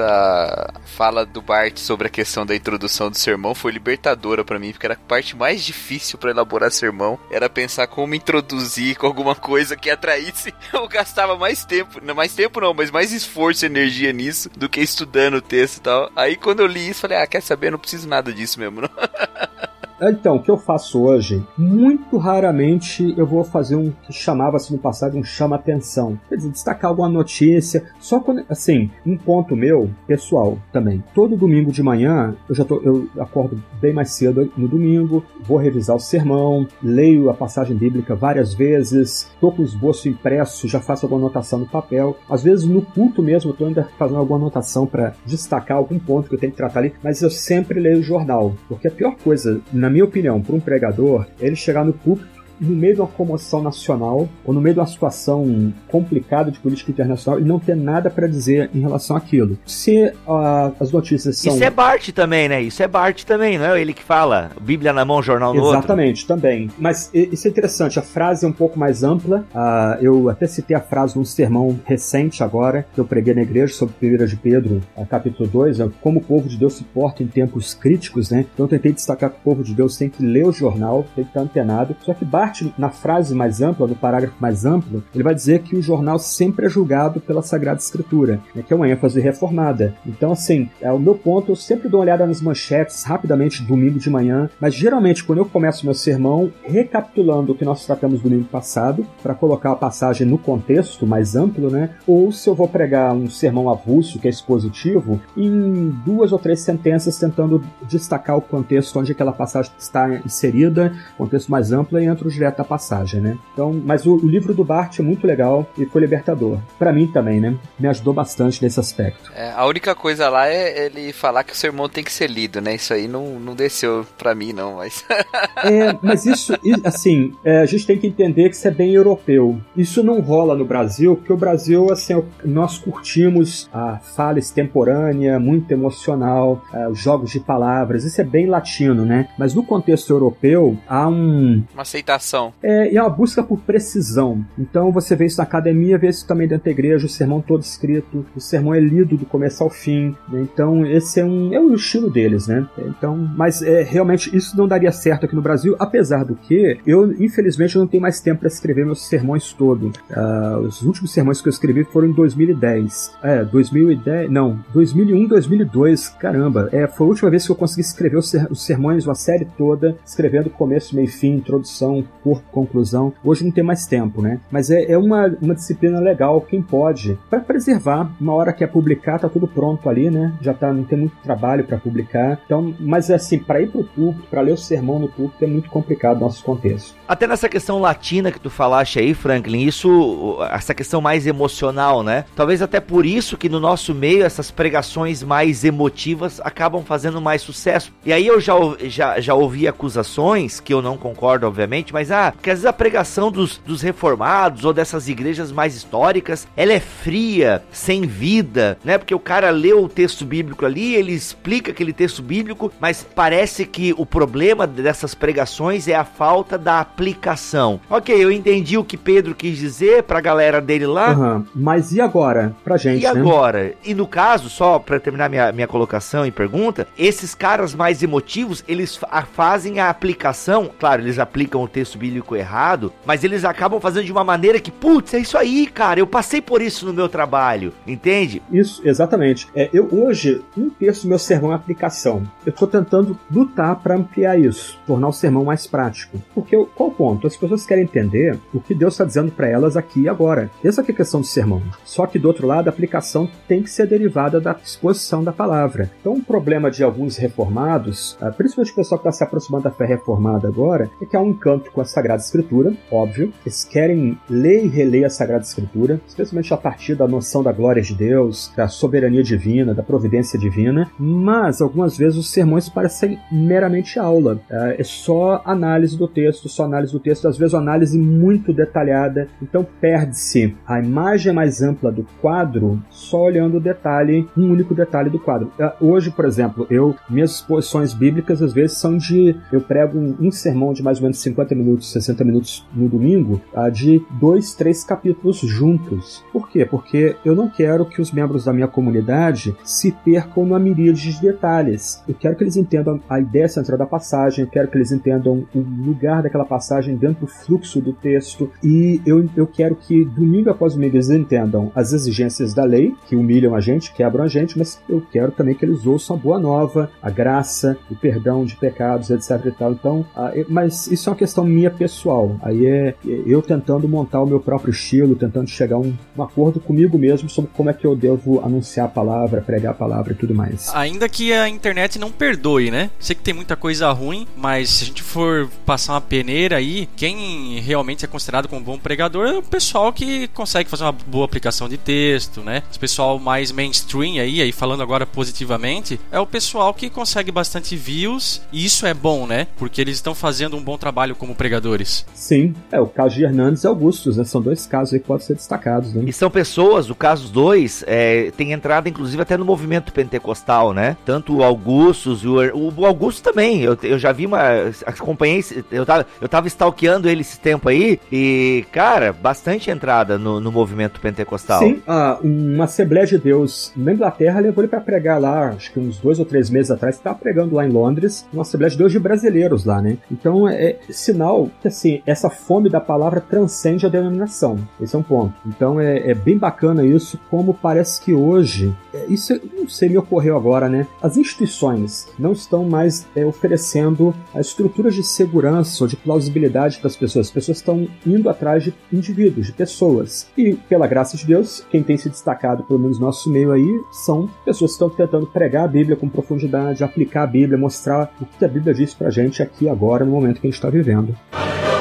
Essa fala do Bart sobre a questão da introdução do sermão foi libertadora para mim, porque era a parte mais difícil para elaborar sermão, era pensar como introduzir com alguma coisa que atraísse. (laughs) Eu gastava mais tempo, não mais tempo não, mas mais esforço e energia nisso do que estudando o texto e tal. Aí quando eu li isso, falei: "Ah, quer saber, não preciso nada disso mesmo". Não. (laughs) Então, o que eu faço hoje, muito raramente eu vou fazer um que chamava-se no passado um chama-atenção. Quer dizer, destacar alguma notícia, só quando, assim, um ponto meu, pessoal também. Todo domingo de manhã, eu já tô, eu acordo bem mais cedo no domingo, vou revisar o sermão, leio a passagem bíblica várias vezes, tô com o esboço impresso, já faço alguma anotação no papel. Às vezes no culto mesmo, eu tô ainda fazendo alguma anotação para destacar algum ponto que eu tenho que tratar ali, mas eu sempre leio o jornal, porque a pior coisa, na minha opinião, para um pregador, ele chegar no púlpito no meio de uma comoção nacional ou no meio de uma situação complicada de política internacional e não ter nada para dizer em relação àquilo. Se ah, as notícias são. Isso é Bart também, né? Isso é Bart também, não é ele que fala? Bíblia na mão, jornal no outro. Exatamente, também. Mas isso é interessante, a frase é um pouco mais ampla. Ah, eu até citei a frase num sermão recente agora, que eu preguei na igreja sobre 1 de Pedro, ah, capítulo 2, é como o povo de Deus se porta em tempos críticos, né? Então eu tentei destacar que o povo de Deus tem que ler o jornal, tem que estar antenado. Só que Bart, na frase mais ampla, no parágrafo mais amplo, ele vai dizer que o jornal sempre é julgado pela Sagrada Escritura, né? que é uma ênfase reformada. Então, assim, é o meu ponto, eu sempre dou uma olhada nas manchetes rapidamente domingo de manhã, mas geralmente quando eu começo meu sermão recapitulando o que nós tratamos domingo passado, para colocar a passagem no contexto mais amplo, né? Ou se eu vou pregar um sermão avulso, que é expositivo, em duas ou três sentenças tentando destacar o contexto onde aquela passagem está inserida, contexto mais amplo, e entro direto da passagem, né? Então, mas o, o livro do Bart é muito legal e foi libertador. Para mim também, né? Me ajudou bastante nesse aspecto. É, a única coisa lá é ele falar que o sermão tem que ser lido, né? Isso aí não, não desceu pra mim, não, mas. (laughs) É, mas isso, assim, é, a gente tem que entender que isso é bem europeu. Isso não rola no Brasil, porque o Brasil, assim, é- nós curtimos a fala extemporânea, muito emocional, é, os jogos de palavras, isso é bem latino, né? Mas no contexto europeu, há um, Uma aceitação. É, e é uma busca por precisão. Então você vê isso na academia, vê isso também dentro da igreja, o sermão todo escrito, o sermão é lido do começo ao fim. né? Então esse é um é o estilo deles, né? Então, mas é, realmente isso não daria certo aqui no Brasil, apesar do que eu infelizmente não tenho mais tempo para escrever meus sermões todos. Ah, os últimos sermões que eu escrevi foram em 2010. É, 2010, não, 2001, 2002. Caramba, é, foi a última vez que eu consegui escrever os, ser- os sermões, uma série toda, escrevendo começo, meio, fim, introdução, corpo, conclusão. Hoje não tem mais tempo, né? Mas é, é uma, uma disciplina legal, quem pode, para preservar. Uma hora que é publicar, tá tudo pronto ali, né? Já tá, não tem muito trabalho para publicar. Então, mas assim, para ir pro público, para ler o sermão no público é muito complicado no nosso contexto. Até nessa questão latina que tu falaste aí, Franklin, isso, essa questão mais emocional, né? Talvez até por isso que no nosso meio essas pregações mais emotivas acabam fazendo mais sucesso. E aí eu já, já, já ouvi acusações, que eu não concordo, obviamente, mas ah, que às vezes a pregação dos, dos reformados ou dessas igrejas mais históricas, ela é fria, sem vida, né? Porque o cara lê o texto bíblico ali, ele explica aquele texto bíblico, mas parece que o problema dessas pregações é a falta da aplicação. Ok, eu entendi o que Pedro quis dizer pra galera dele lá. Aham. Mas e agora? Pra gente, E né? agora? E no caso, só pra terminar minha, minha colocação e pergunta, esses caras mais emotivos, eles fa- fazem a aplicação, claro, eles aplicam o texto bíblico errado, mas eles acabam fazendo de uma maneira que, putz, é isso aí, cara, eu passei por isso no meu trabalho, entende? Isso, exatamente. É, eu hoje, um terço do meu sermão é aplicação. Eu estou tentando lutar para ampliar isso, tornar o sermão mais prático. Porque qual o ponto? As pessoas querem entender o que Deus está dizendo para elas aqui e agora. Essa é a questão do sermão. Só que do outro lado, a aplicação tem que ser derivada da exposição da palavra. Então, um problema de alguns reformados, ah, principalmente o pessoal que está se aproximando da fé reformada agora, é que há um encanto com a Sagrada Escritura, óbvio. Eles querem ler e reler a Sagrada Escritura, especialmente a partir da noção da glória de Deus, da soberania divina, da providência divina, mas algumas vezes os sermões parecem meramente aula. É é só análise do texto, só análise do texto, às vezes uma análise muito detalhada, então perde-se a imagem mais ampla do quadro só olhando o detalhe, um único detalhe do quadro. É, Hoje, por exemplo, eu minhas exposições bíblicas às vezes são de eu prego um, um sermão de mais ou menos 50 minutos, 60 minutos no domingo, ah, de dois, três capítulos juntos. Por quê? Porque eu não quero que os membros da minha comunidade se percam numa miríade de detalhes. Eu quero que eles entendam a ideia central da passagem, eu quero que eles entendam o lugar daquela passagem dentro do fluxo do texto, e eu, eu quero que domingo após domingo eles entendam as exigências da lei, que humilham a gente, quebram a gente, mas eu quero também que eles ouçam a boa nova, a graça, o perdão de pecados, etc. Então, ah, eu- mas isso é uma questão minha pessoal. Aí é eu tentando montar o meu próprio estilo, tentando chegar a um, um acordo comigo mesmo sobre como é que eu devo anunciar a palavra, pregar a palavra e tudo mais. Ainda que a internet não perdoe, né? Sei que tem muita coisa ruim, mas se a gente for passar uma peneira aí, quem realmente é considerado como bom pregador é o pessoal que consegue fazer uma boa aplicação de texto, né? O pessoal mais mainstream aí, aí falando agora positivamente, é o pessoal que consegue bastante views, e isso é bom, né? Porque eles estão fazendo um bom trabalho como pregadores. Sim, é o caso de Hernandes e Augustus, né? São dois casos aí que podem ser destacados, né? E são pessoas, o caso dos dois, é, tem entrada inclusive até no movimento pentecostal, né? Tanto o Augustus, o, o Augusto também. Eu, eu já vi uma. Acompanhei, eu tava, eu tava stalkeando ele esse tempo aí, e, cara, bastante entrada no, no movimento pentecostal. Sim, ah, uma Assembleia de Deus na Inglaterra levou ele para pregar lá, acho que uns dois ou três meses atrás, estava pregando lá em Londres, uma Assembleia de Deus de brasileiros lá, né? Então é sinal que assim, essa fome da palavra transcende a denominação. Esse é um ponto. Então é, é bem bacana isso, como parece que hoje, é, isso não sei, me ocorreu agora, né? As instituições não estão mais é, oferecendo as estruturas de segurança ou de plausibilidade para as pessoas. As pessoas estão indo atrás de indivíduos, de pessoas. E, pela graça de Deus, quem tem se destacado, pelo menos no nosso meio aí, são pessoas que estão tentando pregar a Bíblia com profundidade, aplicar a Bíblia, mostrar o que a Bíblia diz pra gente aqui agora, no momento que a gente está vivendo. Hallelujah.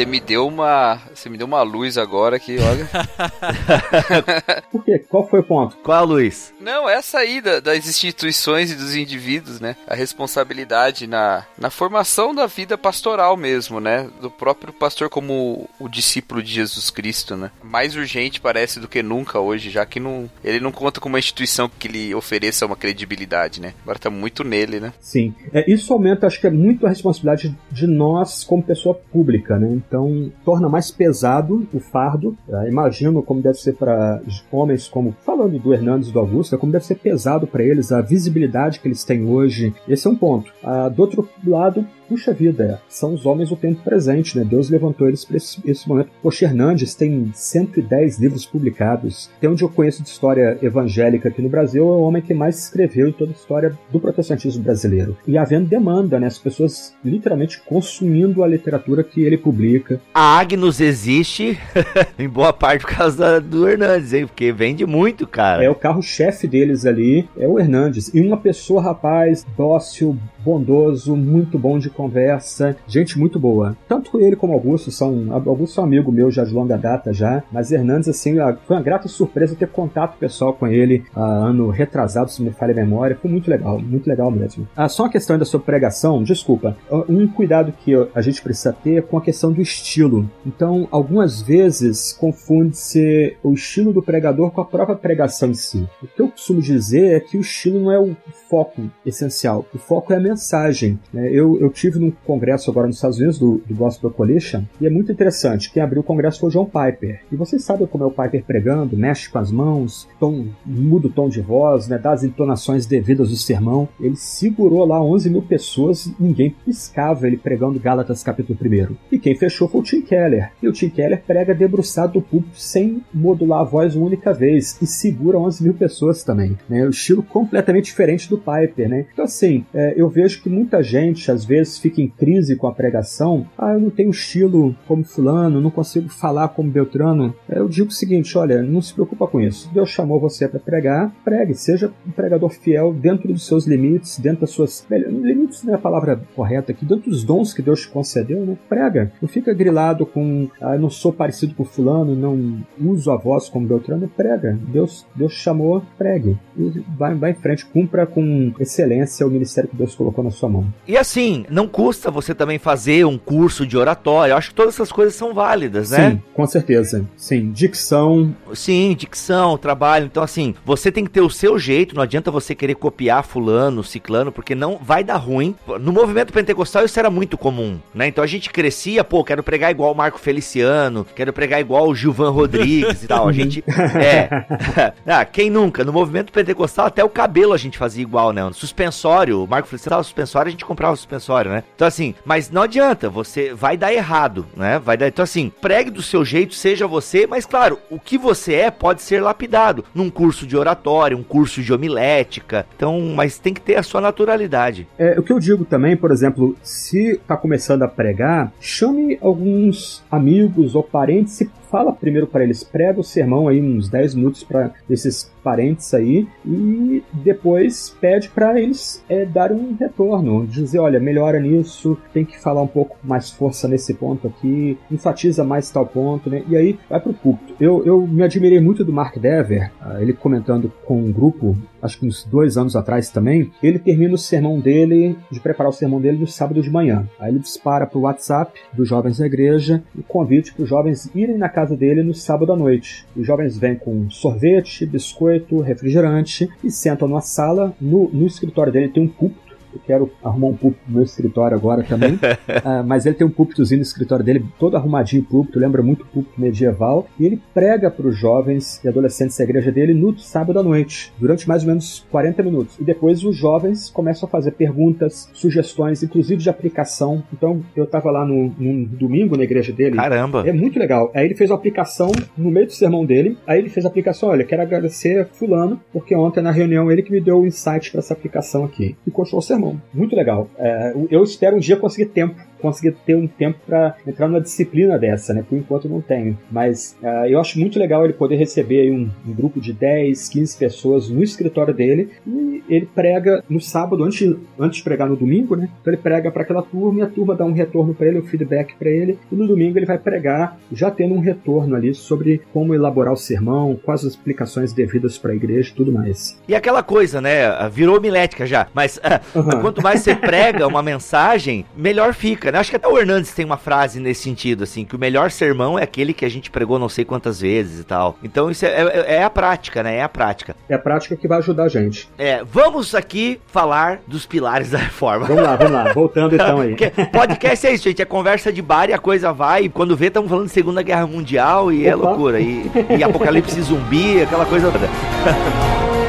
Você me deu uma. Você me deu uma luz agora que, olha. (laughs) Por quê? Qual foi o ponto? Qual, Luiz? Não, essa aí da- das instituições e dos indivíduos, né? A responsabilidade na, na formação da vida pastoral mesmo, né? Do próprio pastor como o discípulo de Jesus Cristo, né? Mais urgente parece do que nunca hoje, já que não, ele não conta com uma instituição que lhe ofereça uma credibilidade, né? Agora tá muito nele, né? Sim. É, isso aumenta, acho que é muito a responsabilidade de nós como pessoa pública, né? Então, torna mais pesado o fardo. É, imagino como deve ser para homens como, falando do Hernandes e do Augusto, como deve ser pesado para eles a visibilidade que eles têm hoje. Esse é um ponto. Ah, do outro lado, puxa vida, são os homens do tempo presente, né? Deus levantou eles para esse, esse momento. Poxa, Hernandes tem 110 livros publicados. Tem onde eu conheço de história evangélica aqui no Brasil, é o homem que mais escreveu em toda a história do protestantismo brasileiro. E havendo demanda, né? As pessoas literalmente consumindo a literatura que ele publica. A Agnus existe (laughs) em boa parte por causa do Hernandes, hein? Porque vende muito, cara. É o carro-chefe deles ali, é o Hernandes. E uma pessoa, rapaz, dócil, bondoso, muito bom de conversa, gente muito boa. Tanto ele como Augusto são. Augusto é um amigo meu já de longa data já, mas Hernandes, assim, foi uma grata surpresa ter contato pessoal com ele há ano retrasado, se me falha a memória. Foi muito legal, muito legal mesmo. Ah, só uma questão ainda sobre pregação, desculpa. Ah, Um cuidado que a gente precisa ter é com a questão do estilo. Então, algumas vezes confunde-se o estilo do pregador com a própria pregação em si. O que eu costumo dizer é que o estilo não é o foco essencial. O foco é a mensagem. né? Eu, eu tive num congresso agora nos Estados Unidos do, do Gospel Coalition e é muito interessante. Quem abriu o congresso foi o John Piper. E vocês sabem como é o Piper pregando, mexe com as mãos, tom, muda o tom de voz, né, dá as entonações devidas do sermão. Ele segurou lá 11 mil pessoas, ninguém piscava ele pregando Gálatas capítulo 1. E quem fechou foi o Tim Keller. E o Tim Keller prega debruçado do púlpito sem modular a voz uma única vez e segura 11 mil pessoas também. Né? O estilo completamente diferente do Piper. Né? Então, assim, é, eu vejo que muita gente às vezes fica em crise com a pregação. Ah, eu não tenho estilo como Fulano, não consigo falar como Beltrano. Eu digo o seguinte: olha, não se preocupa com isso. Deus chamou você para pregar, pregue. Seja um pregador fiel dentro dos seus limites, dentro das suas. Limites não é a palavra correta aqui, dentro dos dons que Deus te concedeu, né? Prega. Não fica grilado com. Ah, não sou parecido com Fulano, não uso a voz como Beltrano. Prega. Deus, Deus chamou, pregue. E vai, vai em frente, cumpra com excelência o ministério que Deus colocou na sua mão. E assim, não custa você também fazer um curso de oratório. Eu acho que todas essas coisas são válidas, né? Sim, com certeza. Sim, dicção. Sim, dicção, trabalho. Então, assim, você tem que ter o seu jeito. Não adianta você querer copiar fulano, ciclano, porque não vai dar ruim. No movimento pentecostal isso era muito comum, né? Então a gente crescia, pô, quero pregar igual o Marco Feliciano, quero pregar igual o Gilvan Rodrigues e tal. A gente. (laughs) É. (laughs) ah, quem nunca? No movimento pentecostal, até o cabelo a gente fazia igual, né? No suspensório, o Marco Feliciano tava suspensório, a gente comprava o suspensório, né? Então, assim, mas não adianta, você vai dar errado, né? Vai dar. Então, assim, pregue do seu jeito, seja você, mas claro, o que você é pode ser lapidado num curso de oratório, um curso de homilética. Então, mas tem que ter a sua naturalidade. É, o que eu digo também, por exemplo, se está começando a pregar, chame alguns amigos ou parentes e fala primeiro para eles, prega o sermão aí uns 10 minutos para esses parentes aí e depois pede para eles é, darem um retorno, dizer, olha, melhora nisso, tem que falar um pouco mais força nesse ponto aqui, enfatiza mais tal ponto, né? E aí vai pro púlpito. Eu, eu me admirei muito do Mark Dever, ah, ele comentando com um grupo, acho que uns dois anos atrás também. Ele termina o sermão dele, de preparar o sermão dele no sábado de manhã. Aí ele dispara pro WhatsApp dos jovens da igreja o convite para os jovens irem na casa dele no sábado à noite. Os jovens vêm com sorvete, biscoito, refrigerante e sentam numa sala. No, no escritório dele tem um púlpito eu quero arrumar um púlpito no meu escritório agora também. (laughs) Ah, mas ele tem um púlpitozinho no escritório dele, todo arrumadinho púlpito, lembra muito púlpito medieval. E ele prega para os jovens e adolescentes da igreja dele no sábado à noite, durante mais ou menos 40 minutos. E depois os jovens começam a fazer perguntas, sugestões, inclusive de aplicação. Então eu estava lá no, num domingo na igreja dele. Caramba! É muito legal. Aí ele fez uma aplicação no meio do sermão dele. Aí ele fez a aplicação: olha, quero agradecer Fulano, porque ontem na reunião ele que me deu o insight para essa aplicação aqui. E continuou o sermão. Muito legal. É, eu espero um dia conseguir tempo conseguir ter um tempo para entrar numa disciplina dessa, né? Por enquanto não tenho. Mas uh, eu acho muito legal ele poder receber um, um, grupo de 10, 15 pessoas no escritório dele e ele prega no sábado, antes, antes de pregar no domingo, né? Então ele prega para aquela turma e a turma dá um retorno para ele, um feedback para ele. E no domingo ele vai pregar, já tendo um retorno ali sobre como elaborar o sermão, quais as explicações devidas para a igreja e tudo mais. E aquela coisa, né? Virou milética já. Mas uh, uhum. quanto mais você prega uma mensagem, melhor fica né? Acho que até o Hernandes tem uma frase nesse sentido, assim, que o melhor sermão é aquele que a gente pregou não sei quantas vezes e tal. Então isso é, é, é a prática, né? É a prática. É a prática que vai ajudar a gente. É, vamos aqui falar dos pilares (laughs) da reforma. Vamos lá, vamos lá. Voltando então aí. podcast é isso, gente. É conversa de bar e a coisa vai. E quando vê, estamos falando de Segunda Guerra Mundial e é Opa. é loucura. E, e apocalipse zumbi, aquela coisa (laughs)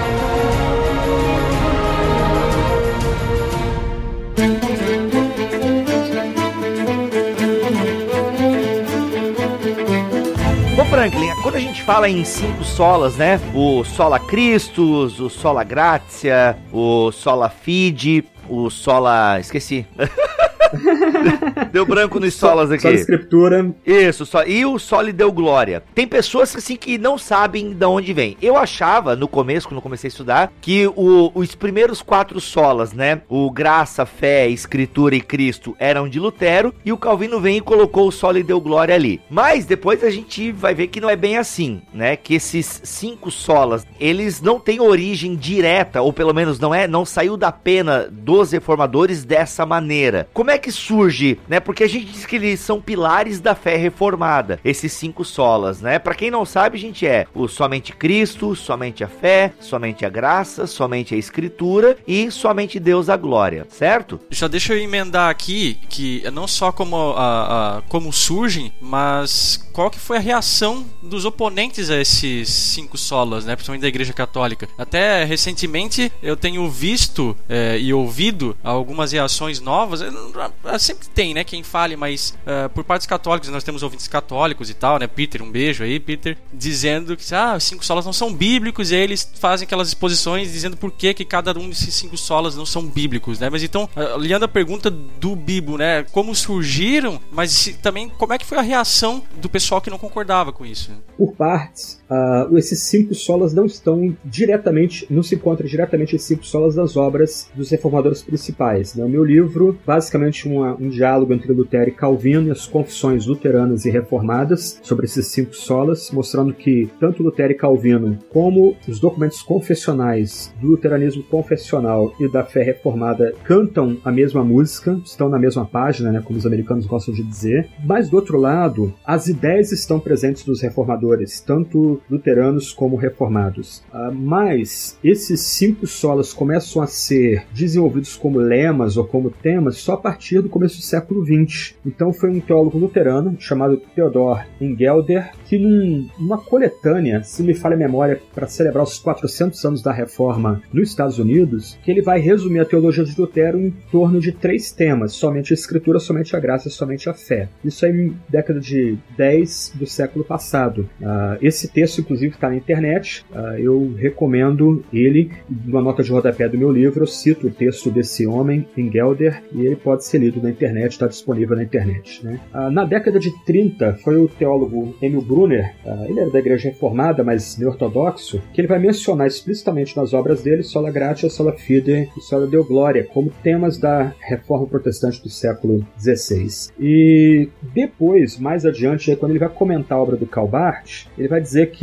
Franklin, quando a gente fala em cinco solas, né? O Sola Christus, o Sola Gratia, o Sola Fide, o Sola. Esqueci. (laughs) (laughs) deu branco nos solas aqui. Só escritura. Isso, só. E o Sole deu glória. Tem pessoas assim que não sabem de onde vem. Eu achava, no começo, quando comecei a estudar, que o, os primeiros quatro solas, né? O graça, fé, escritura e Cristo eram de Lutero. E o Calvino vem e colocou o Sole deu glória ali. Mas depois a gente vai ver que não é bem assim, né? Que esses cinco solas, eles não têm origem direta, ou pelo menos não é, não saiu da pena dos reformadores dessa maneira. Como é que surge, né? Porque a gente diz que eles são pilares da fé reformada, esses cinco solas, né? Para quem não sabe, a gente é o somente Cristo, somente a fé, somente a graça, somente a escritura e somente Deus a glória, certo? Já deixa eu emendar aqui que não só como, a, a, como surgem, mas qual que foi a reação dos oponentes a esses cinco solas, né? Principalmente da Igreja Católica. Até recentemente eu tenho visto é, e ouvido algumas reações novas. Ah, sempre tem, né? Quem fale, mas uh, por parte dos católicos, nós temos ouvintes católicos e tal, né? Peter, um beijo aí, Peter, dizendo que ah, os cinco solas não são bíblicos, e aí eles fazem aquelas exposições dizendo por que, que cada um desses cinco solas não são bíblicos, né? Mas então, olhando a pergunta do Bibo, né? Como surgiram, mas também como é que foi a reação do pessoal que não concordava com isso? Por partes, uh, esses cinco solas não estão diretamente, não se encontram diretamente esses cinco solas das obras dos reformadores principais. Né? O meu livro, basicamente uma, um diálogo entre Lutero e Calvino e as confissões luteranas e reformadas sobre esses cinco solas, mostrando que tanto Lutero e Calvino, como os documentos confessionais do luteranismo confessional e da fé reformada cantam a mesma música, estão na mesma página, né, como os americanos gostam de dizer. Mas do outro lado, as ideias estão presentes nos reformadores, tanto luteranos como reformados. Uh, mas esses cinco solas começam a ser desenvolvidos como lemas ou como temas só a partir do começo do século XX. Então foi um teólogo luterano chamado Theodor Engelder que numa coletânea, se me falha a memória, para celebrar os 400 anos da Reforma nos Estados Unidos, que ele vai resumir a teologia de Lutero em torno de três temas: somente a Escritura, somente a graça, somente a fé. Isso aí em década de 10 do século passado. Uh, esse texto, inclusive, está na internet. Uh, eu recomendo ele. Numa nota de rodapé do meu livro, eu cito o texto desse homem, Engelder, e ele pode ser lido na internet, está disponível na internet. Né? Ah, na década de 30, foi o teólogo Emil Brunner, ah, ele era da Igreja Reformada, mas ortodoxo, que ele vai mencionar explicitamente nas obras dele Sola Gratia, Sola Fide e Sola Deo Gloria como temas da Reforma Protestante do século XVI. E depois, mais adiante, quando ele vai comentar a obra do Karl Barth, ele vai dizer que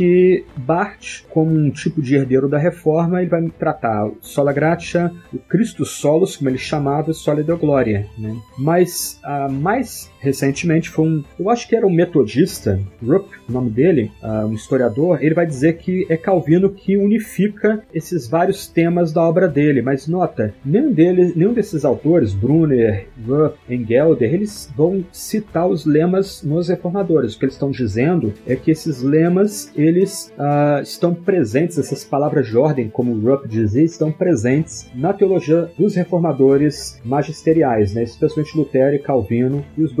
Barth, como um tipo de herdeiro da Reforma, ele vai tratar o Sola Gratia, o Cristo Solus, como ele chamava, e Sola Deo Gloria. Né? Mas, uh, mais recentemente, foi um, eu acho que era um metodista, Rupp, o nome dele, uh, um historiador, ele vai dizer que é Calvino que unifica esses vários temas da obra dele, mas nota, nenhum, deles, nenhum desses autores, Brunner, Rupp, Engelder, eles vão citar os lemas nos reformadores. O que eles estão dizendo é que esses lemas, eles uh, estão presentes, essas palavras de ordem, como Rupp dizia, estão presentes na teologia dos reformadores magisteriais, né? especialmente Lutero e Calvino, e os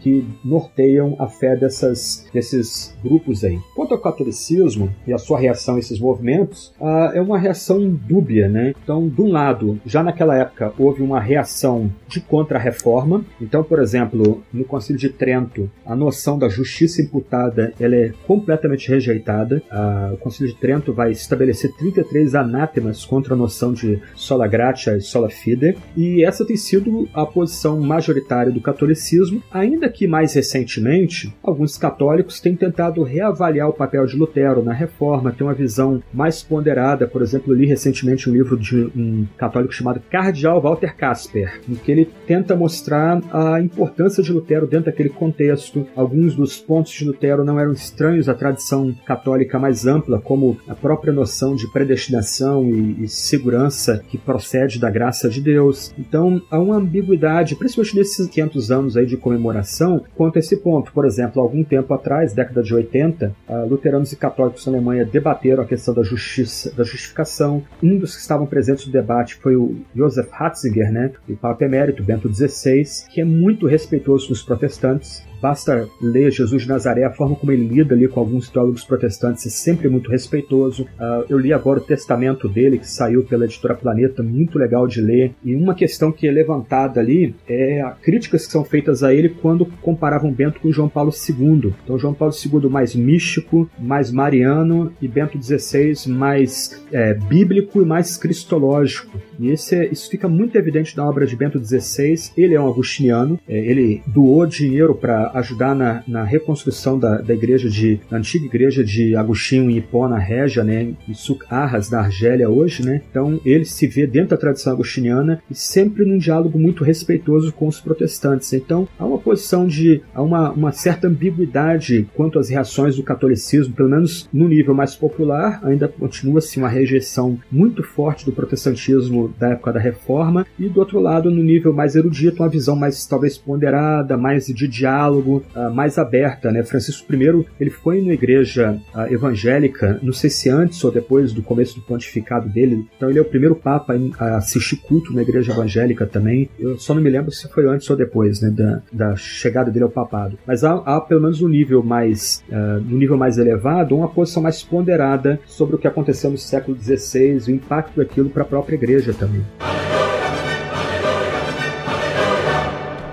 que norteiam a fé dessas, desses grupos aí. Quanto ao catolicismo e a sua reação a esses movimentos, uh, é uma reação dúbia, né? Então, de um lado, já naquela época houve uma reação de contra-reforma. Então, por exemplo, no Concílio de Trento, a noção da justiça imputada ela é completamente rejeitada. Uh, o Concílio de Trento vai estabelecer 33 anátemas contra a noção de sola gratia e sola fide, e essa tem sido a posição majoritária do catolicismo, ainda que mais recentemente, alguns católicos têm tentado reavaliar o papel de Lutero na reforma, ter uma visão mais ponderada. Por exemplo, li recentemente um livro de um católico chamado Cardeal Walter Casper, em que ele tenta mostrar a importância de Lutero dentro daquele contexto. Alguns dos pontos de Lutero não eram estranhos à tradição católica mais ampla, como a própria noção de predestinação e, e segurança que procede da graça de Deus. Então, há uma ambiguidade, principalmente nesses 500 anos aí de comemoração, quanto a esse ponto. Por exemplo, algum tempo atrás, década de 80, luteranos e católicos na Alemanha debateram a questão da justiça, da justificação. Um dos que estavam presentes no debate foi o Joseph Ratzinger, né, o Papa Emérito Bento XVI, que é muito respeitoso com os protestantes Basta ler Jesus de Nazaré, a forma como ele lida ali com alguns teólogos protestantes é sempre muito respeitoso. Uh, eu li agora o testamento dele, que saiu pela editora Planeta, muito legal de ler. E uma questão que é levantada ali é a críticas que são feitas a ele quando comparavam Bento com João Paulo II. Então, João Paulo II mais místico, mais mariano, e Bento XVI mais é, bíblico e mais cristológico. E esse é, isso fica muito evidente na obra de Bento XVI. Ele é um agustiniano, é, ele doou dinheiro para ajudar na, na reconstrução da, da igreja de da antiga igreja de Agostinho em Hipona Régia, né, em Sucarras, da Argélia hoje, né? Então ele se vê dentro da tradição agostiniana e sempre num diálogo muito respeitoso com os protestantes. Então há uma posição de há uma, uma certa ambiguidade quanto às reações do catolicismo, pelo menos no nível mais popular, ainda continua-se uma rejeição muito forte do protestantismo da época da Reforma e do outro lado no nível mais erudito uma visão mais talvez ponderada, mais de diálogo diálogo uh, mais aberta. Né? Francisco I ele foi na igreja uh, evangélica, não sei se antes ou depois do começo do pontificado dele, então ele é o primeiro papa a assistir culto na igreja evangélica também. Eu só não me lembro se foi antes ou depois né, da, da chegada dele ao papado. Mas há, há pelo menos um nível mais, uh, no nível mais elevado, uma posição mais ponderada sobre o que aconteceu no século XVI, o impacto daquilo para a própria igreja também.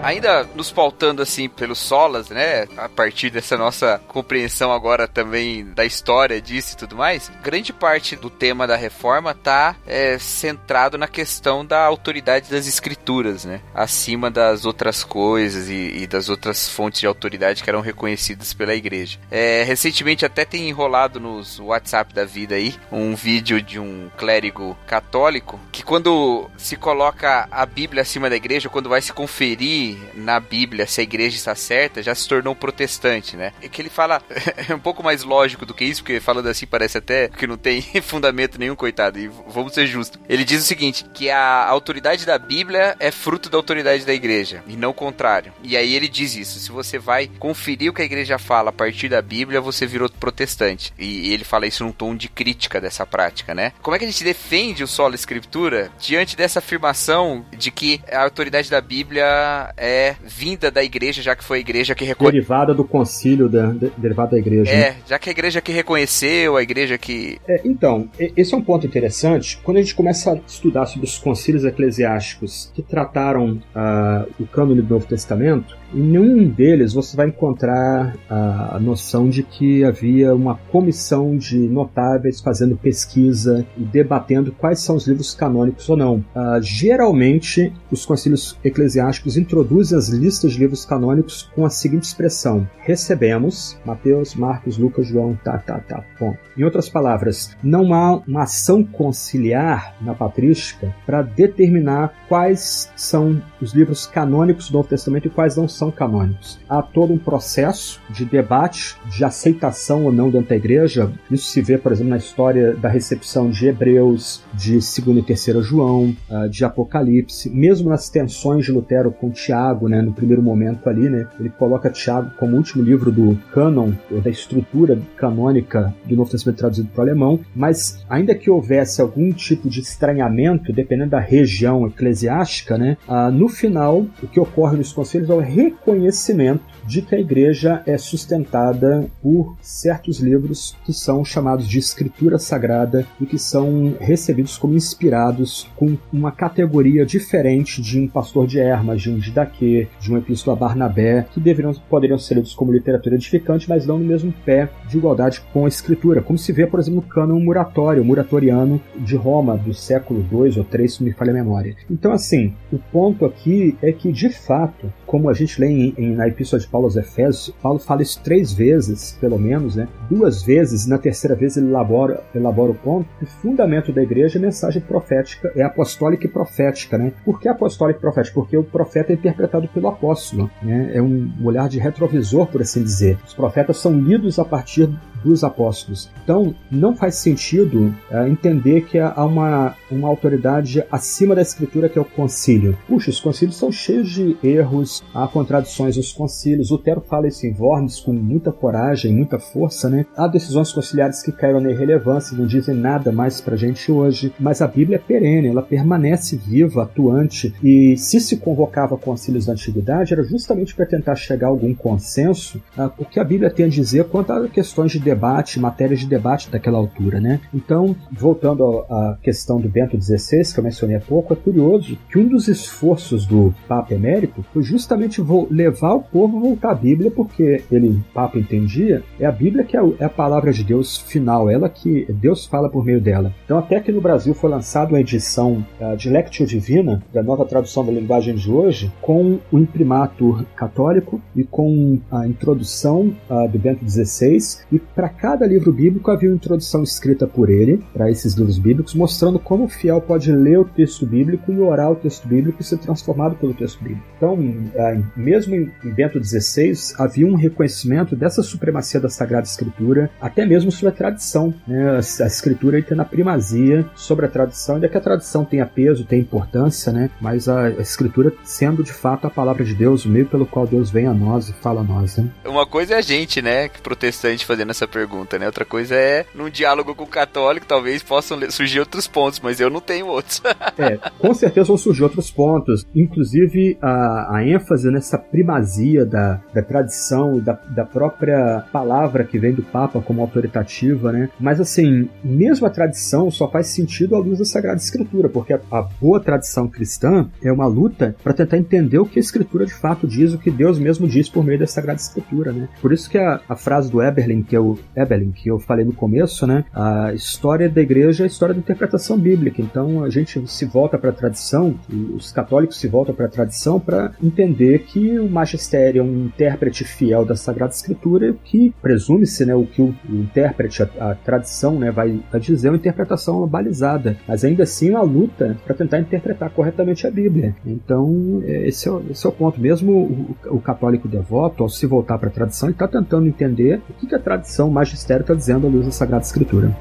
Ainda nos pautando assim pelos solas, né? A partir dessa nossa compreensão agora também da história disso e tudo mais, grande parte do tema da reforma tá é, centrado na questão da autoridade das escrituras, né? Acima das outras coisas e, e das outras fontes de autoridade que eram reconhecidas pela igreja. É, recentemente até tem enrolado nos WhatsApp da vida aí um vídeo de um clérigo católico que quando se coloca a Bíblia acima da igreja, quando vai se conferir na Bíblia se a igreja está certa, já se tornou protestante, né? É que ele fala (laughs) é um pouco mais lógico do que isso, porque falando assim parece até que não tem (laughs) fundamento nenhum, coitado. E vamos ser justos. Ele diz o seguinte: que a autoridade da Bíblia é fruto da autoridade da igreja, e não o contrário. E aí ele diz isso: se você vai conferir o que a igreja fala a partir da Bíblia, você virou protestante. E ele fala isso num tom de crítica dessa prática, né? Como é que a gente defende o solo escritura diante dessa afirmação de que a autoridade da Bíblia É, vinda da igreja, já que foi a igreja que reconheceu. Derivada do concílio, da, de- derivada da igreja. né? É, já que a igreja que reconheceu, a igreja que. É, então, esse é um ponto interessante. Quando a gente começa a estudar sobre os concílios eclesiásticos que trataram ah, o cânone do Novo Testamento, em nenhum deles você vai encontrar a, noção de que havia uma comissão de notáveis fazendo pesquisa e debatendo quais são os livros canônicos ou não. Ah, geralmente, os concílios eclesiásticos introduzem as listas de livros canônicos com a seguinte expressão: recebemos Mateus, Marcos, Lucas, João, tá, tá, tá, ponto. Em outras palavras, não há uma ação conciliar na patrística para determinar quais são os livros canônicos do Novo Testamento e quais não são canônicos. Há todo um processo de debate, de aceitação ou não dentro da igreja. Isso se vê, por exemplo, na história da recepção de Hebreus, de 2 e 3 João, ah, de Apocalipse, mesmo nas tensões de Lutero com Tiago, né, no primeiro momento ali, né, ele coloca Tiago como último livro do cânon, da estrutura canônica do Novo Testamento traduzido para o alemão, mas ainda que houvesse algum tipo de estranhamento, dependendo da região eclesiástica, né, ah, no final, o que ocorre nos conselhos é o reconhecimento de que a igreja é sustentada por certos livros que são chamados de escritura sagrada e que são recebidos como inspirados com uma categoria diferente de um pastor de Hermas, de um Didaquê, de um epístola Barnabé, que deveriam, poderiam ser lidos como literatura edificante, mas não no mesmo pé de igualdade com a escritura, como se vê, por exemplo, no cânon muratório, muratoriano de Roma, do século II ou III, se me falha a memória. Então, assim, o ponto aqui é que, de fato, como a gente lê em, em- na Epístola de Paulo aos Efésios, Paulo fala isso três vezes, pelo menos, né? Duas vezes, na terceira vez ele elabora, elabora o ponto que o fundamento da igreja é a mensagem profética, é apostólica e profética, né? Por que apostólica e profética? Porque o profeta é interpretado pelo apóstolo, né? É um olhar de retrovisor, por assim dizer. Os profetas são lidos a partir dos apóstolos. Então, não faz sentido eh, entender que há uma, uma autoridade acima da escritura que é o concílio. Puxa, os concílios são cheios de erros, há contradições nos concílios. Lutero fala isso em Worms com muita coragem, muita força, né? Há decisões conciliares que caíram na irrelevância, não dizem nada mais pra gente hoje, mas a Bíblia é perene, ela permanece viva, atuante, e se se convocava concílios da antiguidade era justamente para tentar chegar a algum consenso, ah, o que a Bíblia tem a dizer quanto a questões de debate, matérias de debate daquela altura, né? Então, voltando à questão do Bento XVI, que eu mencionei há pouco, é curioso que um dos esforços do Papa Emérito foi justamente levar o povo a voltar à Bíblia, porque ele, o Papa, entendia, é a Bíblia que é é a palavra de Deus final, ela que Deus fala por meio dela. Então, até que no Brasil foi lançada uma edição ah, de Lectio Divina, da nova tradução da linguagem de hoje, com o imprimatur católico e com a introdução ah, do Bento XVI, e para cada livro bíblico havia uma introdução escrita por ele, para esses livros bíblicos, mostrando como o fiel pode ler o texto bíblico e orar o texto bíblico e ser transformado pelo texto bíblico. Então, ah, mesmo em Bento XVI, havia um reconhecimento dessa supremacia da Sagrada Escritura, até mesmo sobre a tradição. Né? A, Escritura tendo a primazia sobre a tradição, ainda que a tradição tenha peso, tenha importância, né? mas a, a Escritura sendo de fato a palavra de Deus, o meio pelo qual Deus vem a nós e fala a nós. Né? Uma coisa é a gente, né, que protestante fazendo essa pergunta, né? Outra coisa é num diálogo com o católico, talvez possam surgir outros pontos, mas eu não tenho outros. (laughs) É, com certeza vão surgir outros pontos, inclusive a, a ênfase nessa primazia da, da tradição da, da própria palavra que vem do Papa como autoritativa, né? Mas assim, mesmo a tradição só faz sentido à luz da Sagrada Escritura, porque a, a boa tradição cristã é uma luta para tentar entender o que a Escritura de fato diz, o que Deus mesmo diz por meio da Sagrada Escritura, né? Por isso que a, a frase do Eberlin, que eu, Eberlin, que eu falei no começo, né? A história da igreja é a história da interpretação bíblica. Então a gente se volta para a tradição, os católicos se voltam para a tradição para entender que o magistério é um intérprete fiel da Sagrada Escritura que presume-se, né, o que o, intérprete, a, a tradição, né, vai, vai dizer é uma interpretação balizada, mas ainda assim é uma luta para tentar interpretar corretamente a Bíblia. Então é, esse é, esse é o ponto. Mesmo o, o católico devoto, ao se voltar para a tradição, ele está tentando entender o que, que a tradição, o magistério está dizendo à luz da Sagrada Escritura.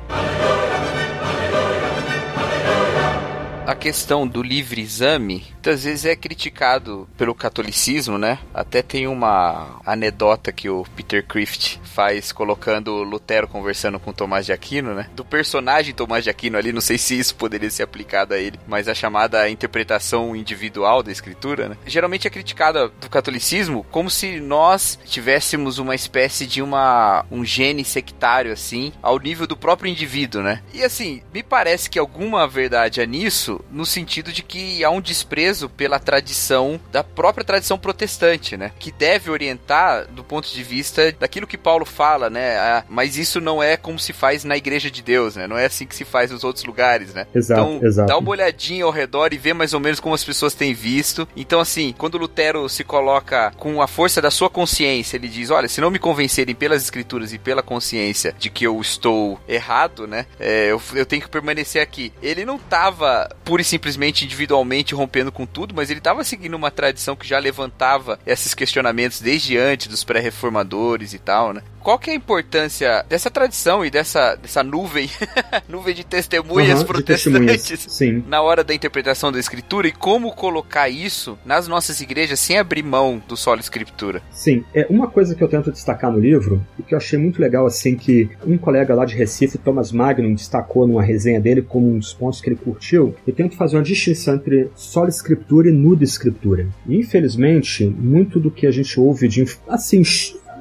A questão do livre exame muitas vezes é criticado pelo catolicismo, né? Até tem uma anedota que o Peter Crift faz colocando Lutero conversando com Tomás de Aquino, né? Do personagem Tomás de Aquino ali, não sei se isso poderia ser aplicado a ele, mas a chamada interpretação individual da escritura, né? Geralmente é criticada do catolicismo como se nós tivéssemos uma espécie de uma um gene sectário assim, ao nível do próprio indivíduo, né? E assim, me parece que alguma verdade há nisso, no sentido de que há um desprezo pela tradição da própria tradição protestante, né? Que deve orientar do ponto de vista daquilo que Paulo fala, né? Ah, mas isso não é como se faz na igreja de Deus, né? Não é assim que se faz nos outros lugares, né? Exato, então, exato. dá uma olhadinha ao redor e vê mais ou menos como as pessoas têm visto. Então, assim, quando Lutero se coloca com a força da sua consciência, ele diz: olha, se não me convencerem pelas escrituras e pela consciência de que eu estou errado, né? é, eu, eu tenho que permanecer aqui. Ele não estava pura e simplesmente individualmente rompendo com tudo, mas ele estava seguindo uma tradição que já levantava esses questionamentos desde antes dos pré-reformadores e tal, né? Qual que é a importância dessa tradição e dessa, dessa nuvem, (laughs) nuvem de testemunhas de protestantes testemunhas, sim. na hora da interpretação da escritura e como colocar isso nas nossas igrejas sem abrir mão do solo escritura? Sim, é uma coisa que eu tento destacar no livro e que eu achei muito legal assim que um colega lá de Recife, Thomas Magnum, destacou numa resenha dele como um dos pontos que ele curtiu. Eu tento fazer uma distinção entre sola escritura e nuda escritura. E, infelizmente, muito do que a gente ouve de assim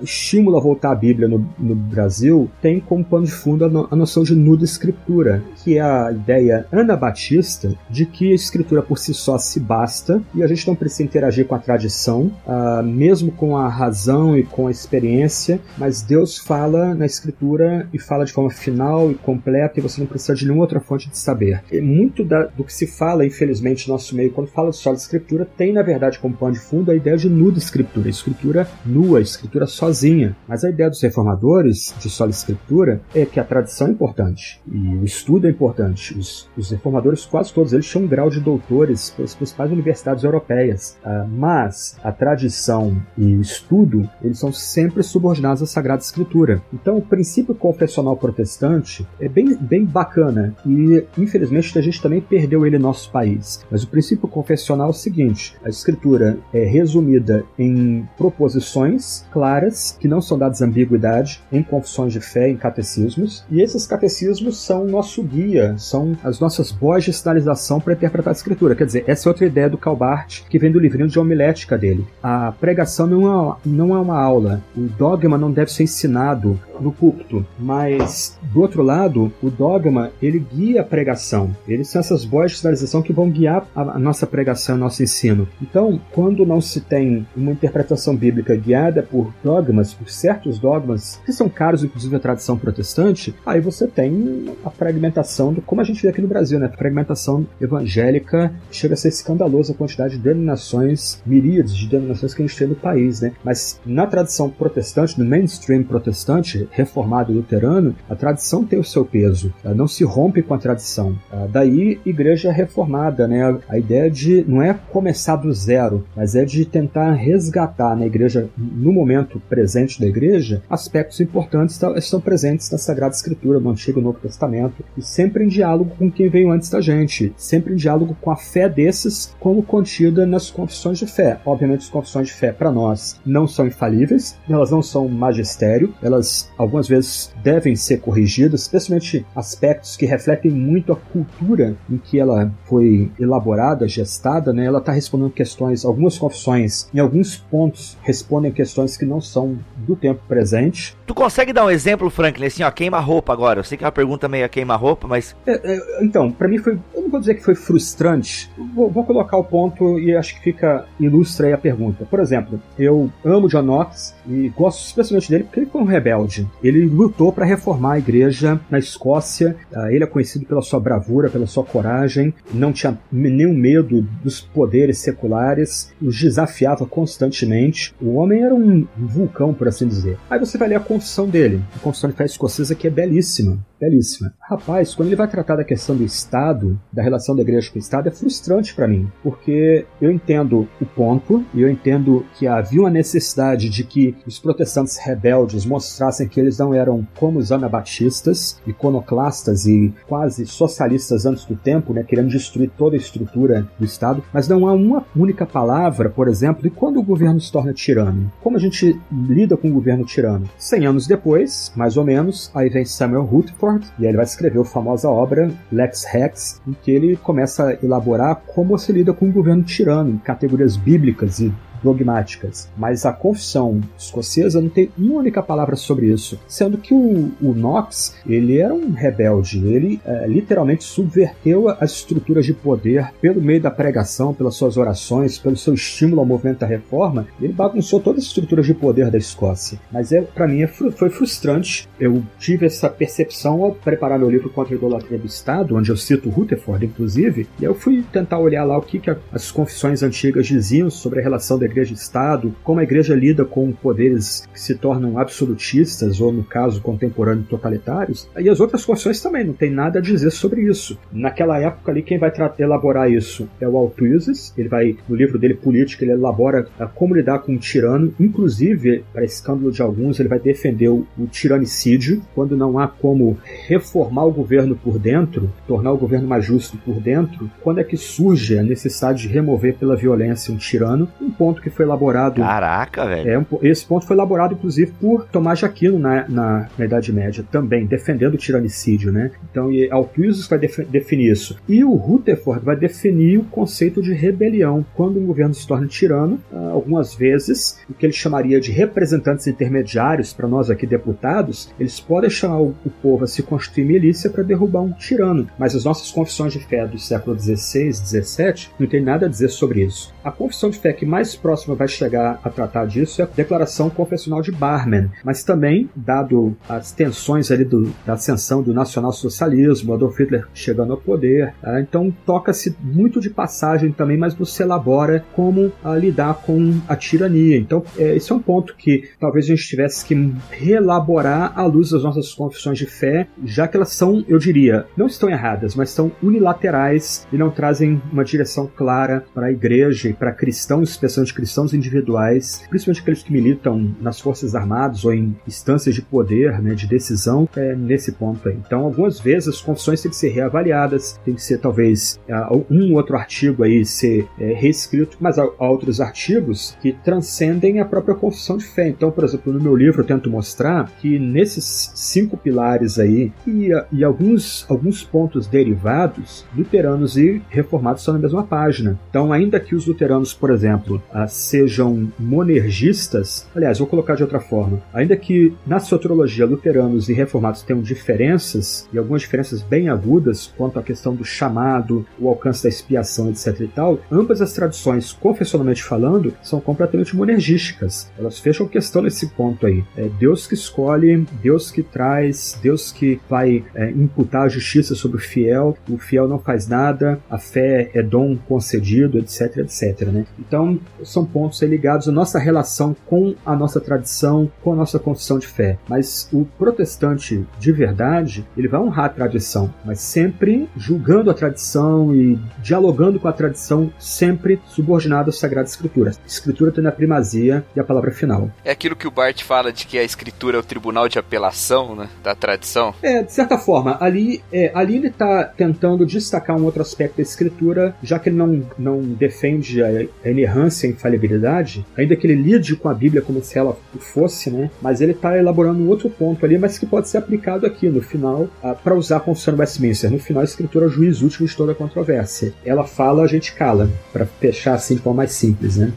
estímulo a voltar à Bíblia no, no Brasil tem como pano de fundo a, no- a noção de nuda escritura, que é a ideia anabatista de que a escritura por si só se basta e a gente não precisa interagir com a tradição, ah, mesmo com a razão e com a experiência, mas Deus fala na escritura e fala de forma final e completa e você não precisa de nenhuma outra fonte de saber. E muito da- do que se fala, infelizmente, no nosso meio, quando fala só de escritura, tem na verdade como pano de fundo a ideia de nuda escritura, escritura nua, escritura sozinha. Mas a ideia dos reformadores de sola escritura é que a tradição é importante e o estudo é importante. Os, os reformadores, quase todos eles, tinham um grau de doutores pelas principais universidades europeias. Ah, mas a tradição e o estudo, eles são sempre subordinados à Sagrada Escritura. Então, o princípio confessional protestante é bem, bem bacana e, infelizmente, a gente também perdeu ele no nosso país. Mas o princípio confessional é o seguinte: a Escritura é resumida em proposições claras, que não são dadas ambiguidade, em confissões de fé, em catecismos, e esses catecismos são nosso guia, são as nossas boas de sinalização para interpretar a Escritura. Quer dizer, essa é outra ideia do Calbart, que vem do livrinho de homilética dele. A pregação não é, não é uma aula, o dogma não deve ser ensinado no púlpito, mas do outro lado, o dogma ele guia a pregação. Eles são essas boas de sinalização que vão guiar a, nossa pregação, o nosso ensino. Então, quando não se tem uma interpretação bíblica guiada por dogmas, por certos dogmas que são caros, inclusive a tradição protestante, aí você tem a fragmentação do como a gente vê aqui no Brasil, né? A fragmentação evangélica chega a ser escandalosa a quantidade de denominações, miríades de denominações que a gente tem no país, né? Mas na tradição protestante, no mainstream protestante, reformado luterano, a tradição tem o seu peso. Não se rompe com a tradição. Ah, Daí, igreja reformada, né? A ideia de não é começar do zero, mas é de tentar resgatar na igreja, no momento presente da igreja, aspectos importantes estão presentes na Sagrada Escritura, no Antigo e Novo Testamento, e sempre em diálogo com quem veio antes da gente, sempre em diálogo com a fé desses, como contida nas confissões de fé. Obviamente, as confissões de fé, para nós, não são infalíveis, elas não são magistério, elas algumas vezes devem ser corrigidas, especialmente aspectos que refletem muito a cultura em que ela foi elaborada, gestada, né? Ela está respondendo questões, algumas confissões, em alguns pontos, respondem questões que não são do tempo presente. Tu consegue dar um exemplo, Franklin, assim, ó, queima-roupa agora? Eu sei que é uma pergunta meio a queima-roupa, mas É, é, então, para mim foi, eu não vou dizer que foi frustrante, vou, vou colocar o ponto e acho que fica ilustra aí a pergunta. Por exemplo, eu amo John Knox e gosto especialmente dele porque ele foi um rebelde. Ele lutou para reformar a igreja na Escócia. Ah, ele é conhecido pela sua bravura, pela sua coragem, não tinha nenhum medo dos poderes seculares, os desafiava constantemente. O homem era um vulcão, por assim dizer. Aí você vai ler a confissão dele, a confissão de fé escocesa que é belíssima, belíssima. Rapaz, quando ele vai tratar da questão do Estado, da relação da igreja com o Estado, é frustrante para mim, porque eu entendo o ponto e eu entendo que havia uma necessidade de que os protestantes rebeldes mostrassem que eles não eram como os anabatistas, iconoclastas e quase socialistas antes do tempo, né, querendo destruir toda a estrutura do Estado, mas não há uma única palavra, por exemplo, de quando o governo se torna tirano. Como a gente lida com o governo tirano? Cem anos depois, mais ou menos, aí vem Samuel Rutherford e aí ele vai escrever a famosa obra Lex Rex, em que ele começa a elaborar como se lida com o governo tirano, em categorias bíblicas e dogmáticas. Mas a confissão escocesa não tem uma única palavra sobre isso, sendo que o, o Knox ele era um rebelde, ele é, literalmente subverteu as estruturas de poder pelo meio da pregação, pelas suas orações, pelo seu estímulo ao movimento da reforma, ele bagunçou todas as estruturas de poder da Escócia. Mas é, para mim é, foi frustrante. Eu tive essa percepção ao preparar meu livro contra a idolatria do Estado, onde eu cito Rutherford, inclusive, e eu fui tentar olhar lá o que, que as confissões antigas diziam sobre a relação da igreja e Estado, como a igreja lida com poderes que se tornam absolutistas, ou no caso contemporâneo totalitários, e as outras confissões também não tem nada a dizer sobre isso. Naquela época ali, quem vai elaborar isso é o Altuizes, ele vai, no livro dele Política, ele elabora a como lidar com um tirano, inclusive, para escândalo de alguns, ele vai defender o, o tiranicídio, quando não há como reformar o governo por dentro, tornar o governo mais justo por dentro, quando é que surge a necessidade de remover pela violência um tirano, um ponto que foi elaborado. Caraca, velho. É, um, esse ponto foi elaborado, inclusive, por Tomás de Aquino na, na, na Idade Média, também, defendendo o tiranicídio, né? Então, e Altuizes vai def, definir isso. E o Rutherford vai definir o conceito de rebelião. Quando um governo se torna tirano, ah, algumas vezes, o que ele chamaria de representantes intermediários, para nós aqui deputados, eles podem chamar o, o povo a se constituir milícia para derrubar um tirano. Mas as nossas confissões de fé do século XVI, XVII, não tem nada a dizer sobre isso. A confissão de fé que mais próxima vai chegar a tratar disso é a Declaração Confessional de Barmen, mas também, dado as tensões ali do, da ascensão do nacionalsocialismo, Adolf Hitler chegando ao poder, tá? então toca-se muito de passagem também, mas não se elabora como a, lidar com a tirania. Então, é, esse é um ponto que talvez a gente tivesse que reelaborar à luz das nossas confissões de fé, já que elas são, eu diria, não estão erradas, mas são unilaterais e não trazem uma direção clara para a igreja e para cristãos, especialmente cristãos individuais, principalmente aqueles que militam nas Forças Armadas ou em instâncias de poder, né, de decisão, é, nesse ponto aí. Então, algumas vezes as confissões têm que ser reavaliadas, tem que ser talvez um outro artigo aí ser é, reescrito, mas há outros artigos que transcendem a própria confissão de fé. Então, por exemplo, no meu livro eu tento mostrar que nesses cinco pilares aí e, e alguns, alguns pontos derivados, luteranos e reformados estão na mesma página. Então, ainda que os luteranos, por exemplo, sejam monergistas, aliás, vou colocar de outra forma, ainda que na soteriologia luteranos e reformados tenham diferenças, e algumas diferenças bem agudas quanto à questão do chamado, o alcance da expiação, etc e tal, ambas as tradições, confessionalmente falando, são completamente monergísticas. Elas fecham questão nesse ponto aí. É Deus que escolhe, Deus que traz, Deus que vai é, imputar a justiça sobre o fiel, o fiel não faz nada, a fé é dom concedido, etc, etc, né? Então, são pontos aí ligados à nossa relação com a nossa tradição, com a nossa confissão de fé. Mas o protestante de verdade, ele vai honrar a tradição, mas sempre julgando a tradição e dialogando com a tradição, sempre subordinado à Sagrada Escritura. A Escritura tem a primazia e a palavra final. É aquilo que o Bart fala de que a Escritura é o tribunal de apelação, né, da tradição. É, de certa forma, ali, é, ali ele está tentando destacar um outro aspecto da Escritura, já que ele não, não defende a, a inerrância infalibilidade, ainda que ele lide com a Bíblia como se ela fosse, né? Mas ele está elaborando um outro ponto ali, mas que pode ser aplicado aqui no final para usar a Confissão de Westminster. No final, a Escritura é o juiz último de toda a controvérsia. Ela fala, a gente cala, para fechar assim de forma mais simples, né?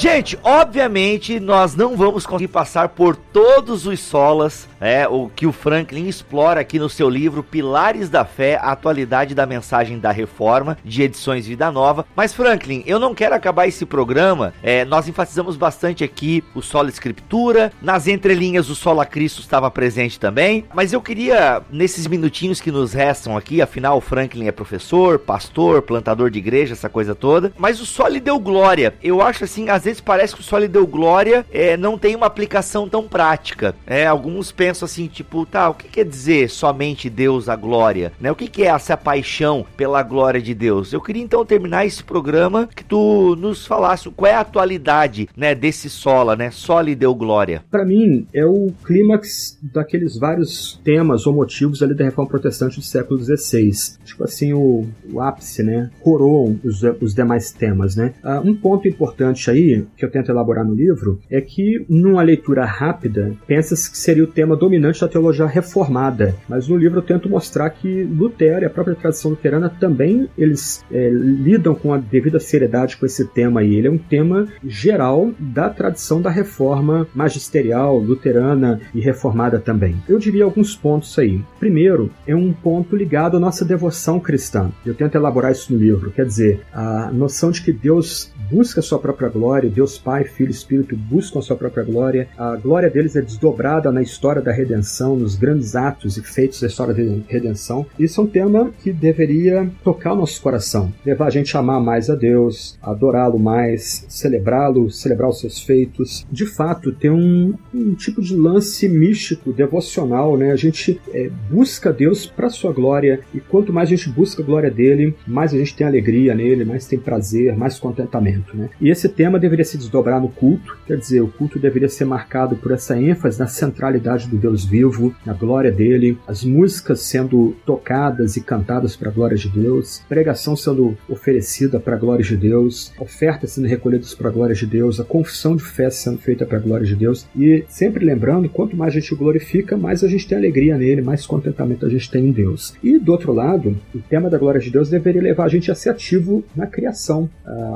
Gente, obviamente nós não vamos conseguir passar por todos os solas, é, o que o Franklin explora aqui no seu livro Pilares da Fé, a atualidade da mensagem da reforma, de edições Vida Nova. Mas Franklin, eu não quero acabar esse programa, é, nós enfatizamos bastante aqui o solo escritura, nas entrelinhas o solo a Cristo estava presente também, mas eu queria, nesses minutinhos que nos restam aqui, afinal o Franklin é professor, pastor, plantador de igreja, essa coisa toda, mas o lhe deu glória. Eu acho assim, às vezes parece que o só lhe deu glória é, não tem uma aplicação tão prática. É, alguns pensam assim, tipo, tá, o que quer dizer somente Deus a glória? Né? O que, que é essa paixão pela glória de Deus? Eu queria então terminar esse programa que tu nos falasse qual é a atualidade né, desse sola, né? Só lhe deu glória. Para mim, é o clímax daqueles vários temas ou motivos ali da Reforma Protestante do século XVI. Tipo assim, o, o ápice, né? Coroam os, os demais temas, né? Uh, um ponto importante aí que eu tento elaborar no livro é que, numa leitura rápida, pensa-se que seria o tema dominante da teologia reformada, mas no livro eu tento mostrar que Lutero e a própria tradição luterana também eles é, lidam com a devida seriedade com esse tema aí. Ele é um tema geral da tradição da reforma magisterial, luterana e reformada também. Eu diria alguns pontos aí. Primeiro, é um ponto ligado à nossa devoção cristã. Eu tento elaborar isso no livro, quer dizer, a noção de que Deus busca a sua própria glória, Deus Pai, Filho e Espírito buscam a sua própria glória. A glória deles é desdobrada na história da redenção, nos grandes atos e feitos da história da redenção. Isso é um tema que deveria tocar o nosso coração, levar a gente a amar mais a Deus, adorá-lo mais, celebrá-lo, celebrar os seus feitos. De fato, tem um, um tipo de lance místico, devocional, né? A gente é, busca Deus para sua glória e quanto mais a gente busca a glória dele, mais a gente tem alegria nele, mais tem prazer, mais contentamento, né? E esse tema deveria se desdobrar no culto, quer dizer, o culto deveria ser marcado por essa ênfase na centralidade do Deus vivo, na glória dele, as músicas sendo tocadas e cantadas para a glória de Deus, pregação sendo oferecida para a glória de Deus, ofertas sendo recolhidas para a glória de Deus, a confissão de fé sendo feita para a glória de Deus, e sempre lembrando, quanto mais a gente glorifica, mais a gente tem alegria nele, mais contentamento a gente tem em Deus. E do outro lado, o tema da glória de Deus deveria levar a gente a ser ativo na criação,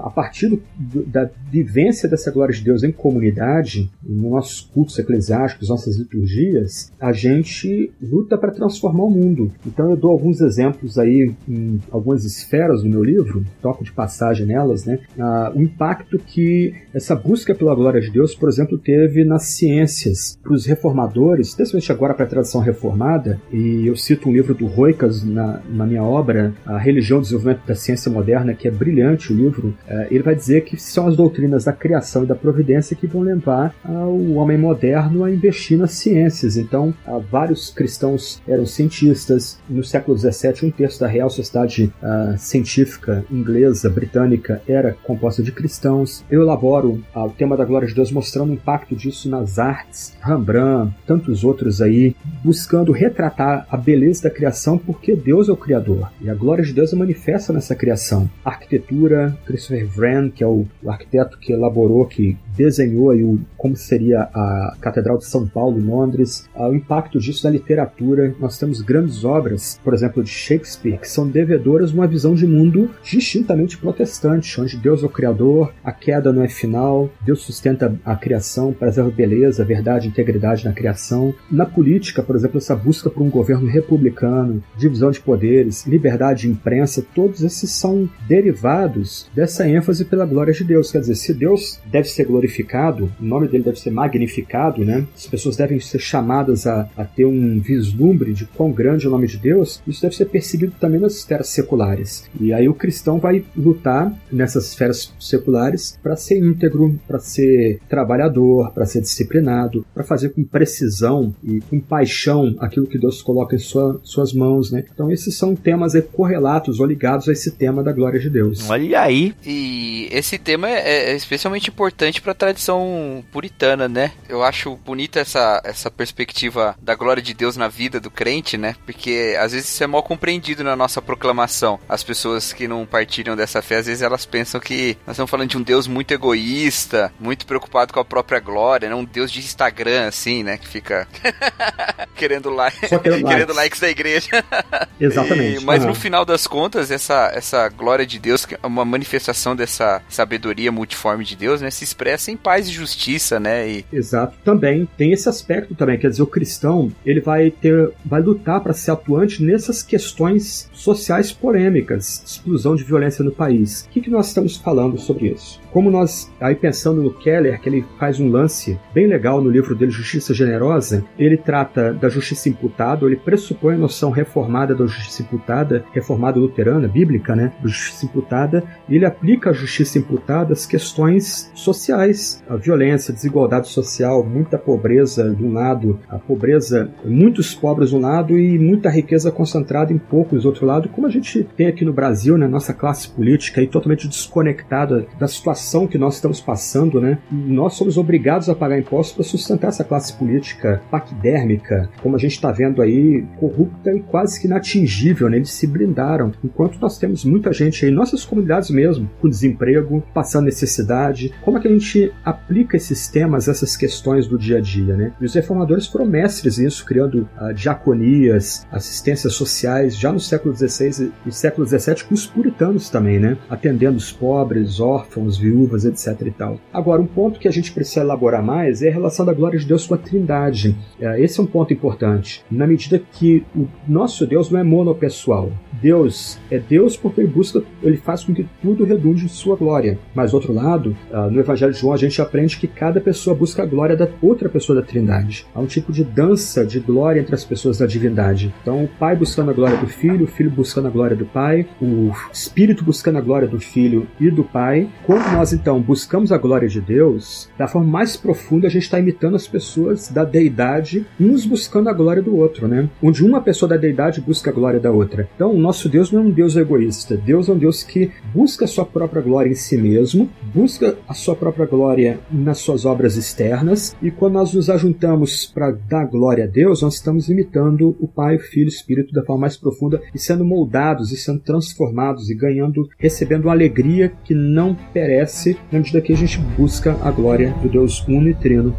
a partir do, da vivência dessa glória de Deus em comunidade, nos nossos cultos eclesiásticos, nossas liturgias, a gente luta para transformar o mundo. Então eu dou alguns exemplos aí em algumas esferas do meu livro, toco de passagem nelas, né? Ah, o impacto que essa busca pela glória de Deus, por exemplo, teve nas ciências. Para os reformadores, especialmente agora para a tradição reformada, e eu cito um livro do Roicas na, na minha obra, A Religião e Desenvolvimento da Ciência Moderna, que é brilhante o livro, eh, ele vai dizer que são as doutrinas da criação e da providência que vão levar o homem moderno a investir nas ciências. Então, vários cristãos eram cientistas. No século XVII, um terço da Real Sociedade uh, Científica inglesa, britânica, era composta de cristãos. Eu elaboro uh, o tema da glória de Deus mostrando o impacto disso nas artes. Rembrandt, tantos outros aí, buscando retratar a beleza da criação porque Deus é o Criador. E a glória de Deus é manifesta nessa criação. arquitetura, Christopher Wren, que é o arquiteto que elaborou, que desenhou aí o, como seria a Catedral de São Paulo, em Londres, o impacto disso na literatura. Nós temos grandes obras, por exemplo, de Shakespeare, que são devedoras de uma visão de mundo distintamente protestante, onde Deus é o Criador, a queda não é final, Deus sustenta a criação, preserva beleza, verdade, integridade na criação. Na política, por exemplo, essa busca por um governo republicano, divisão de poderes, liberdade de imprensa, todos esses são derivados dessa ênfase pela glória de Deus. Quer dizer, se Deus deve ser glorificado, glorificado, o nome dele deve ser magnificado, né? As pessoas devem ser chamadas a, a ter um vislumbre de quão grande é o nome de Deus. Isso deve ser perseguido também nas esferas seculares. E aí o cristão vai lutar nessas esferas seculares para ser íntegro, para ser trabalhador, para ser disciplinado, para fazer com precisão e com paixão aquilo que Deus coloca em sua, suas mãos, né? Então esses são temas correlatos ou ligados a esse tema da glória de Deus. Olha aí. E esse tema é, é especialmente importante para tradição puritana, né? Eu acho bonita essa, essa perspectiva da glória de Deus na vida do crente, né? Porque às vezes isso é mal compreendido na nossa proclamação. As pessoas que não partilham dessa fé, às vezes elas pensam que nós estamos falando de um Deus muito egoísta, muito preocupado com a própria glória, né? Um Deus de Instagram, assim, né? Que fica (laughs) querendo, like, (laughs) querendo querendo likes. likes da igreja. (laughs) Exatamente. E- mas Aham. no final das contas, essa, essa glória de Deus, que é uma manifestação dessa sabedoria multiforme de Deus, né? Se expressa em paz e justiça, né? E Exato, também tem esse aspecto também, quer dizer, o cristão ele vai ter, vai lutar para ser atuante nessas questões sociais polêmicas, exclusão de violência no país. O que, que nós estamos falando sobre isso? Como nós, aí pensando no Keller, que ele faz um lance bem legal no livro dele, Justiça Generosa, ele trata da justiça imputada, ele pressupõe a noção reformada da justiça imputada, reformada luterana, bíblica, né, justiça imputada, e ele aplica a justiça imputada às questões sociais, a violência, a desigualdade social, muita pobreza de um lado, a pobreza, muitos pobres de um lado e muita riqueza concentrada em poucos do outro lado, como a gente tem aqui no Brasil, né, nossa classe política aí totalmente desconectada da situação que nós estamos passando, né? Nós somos obrigados a pagar impostos para sustentar essa classe política paquidérmica, como a gente está vendo aí, corrupta e quase que inatingível, né? Eles se blindaram, enquanto nós temos muita gente aí, nossas comunidades mesmo, com desemprego, passando necessidade. Como é que a gente aplica esses temas, essas questões do dia a dia, né? E os reformadores foram mestres nisso, criando ah, diaconias, assistências sociais, já no século XVI e século XVII, com os puritanos também, né? Atendendo os pobres, órfãos, viúvas, etc e tal. Agora, um ponto que a gente precisa elaborar mais é a relação da glória de Deus com a trindade. É, Esse é um ponto importante. Na medida que o nosso Deus não é monopessoal. Deus é Deus porque ele busca, ele faz com que tudo redunde em sua glória. Mas, outro lado, ah, no Evangelho de João, a gente aprende que cada pessoa busca a glória da outra pessoa da trindade. Há um tipo de dança de glória entre as pessoas da divindade. Então, o Pai buscando a glória do Filho, o Filho buscando a glória do Pai, o Espírito buscando a glória do Filho e do Pai. Quando nós, então, buscamos a glória de Deus, da forma mais profunda, a gente está imitando as pessoas da deidade, uns buscando a glória do outro, né? Onde uma pessoa da deidade busca a glória da outra. Então, o nosso Deus não é um Deus egoísta. Deus é um Deus que busca a sua própria glória em si mesmo, busca a sua própria glória nas suas obras externas, e quando nós nos ajuntamos para dar glória a Deus, nós estamos imitando o Pai, o Filho e o Espírito da forma mais profunda e sendo moldados e sendo transformados e ganhando, recebendo uma alegria que não perece na medida que a gente busca a glória do Deus uno e trino.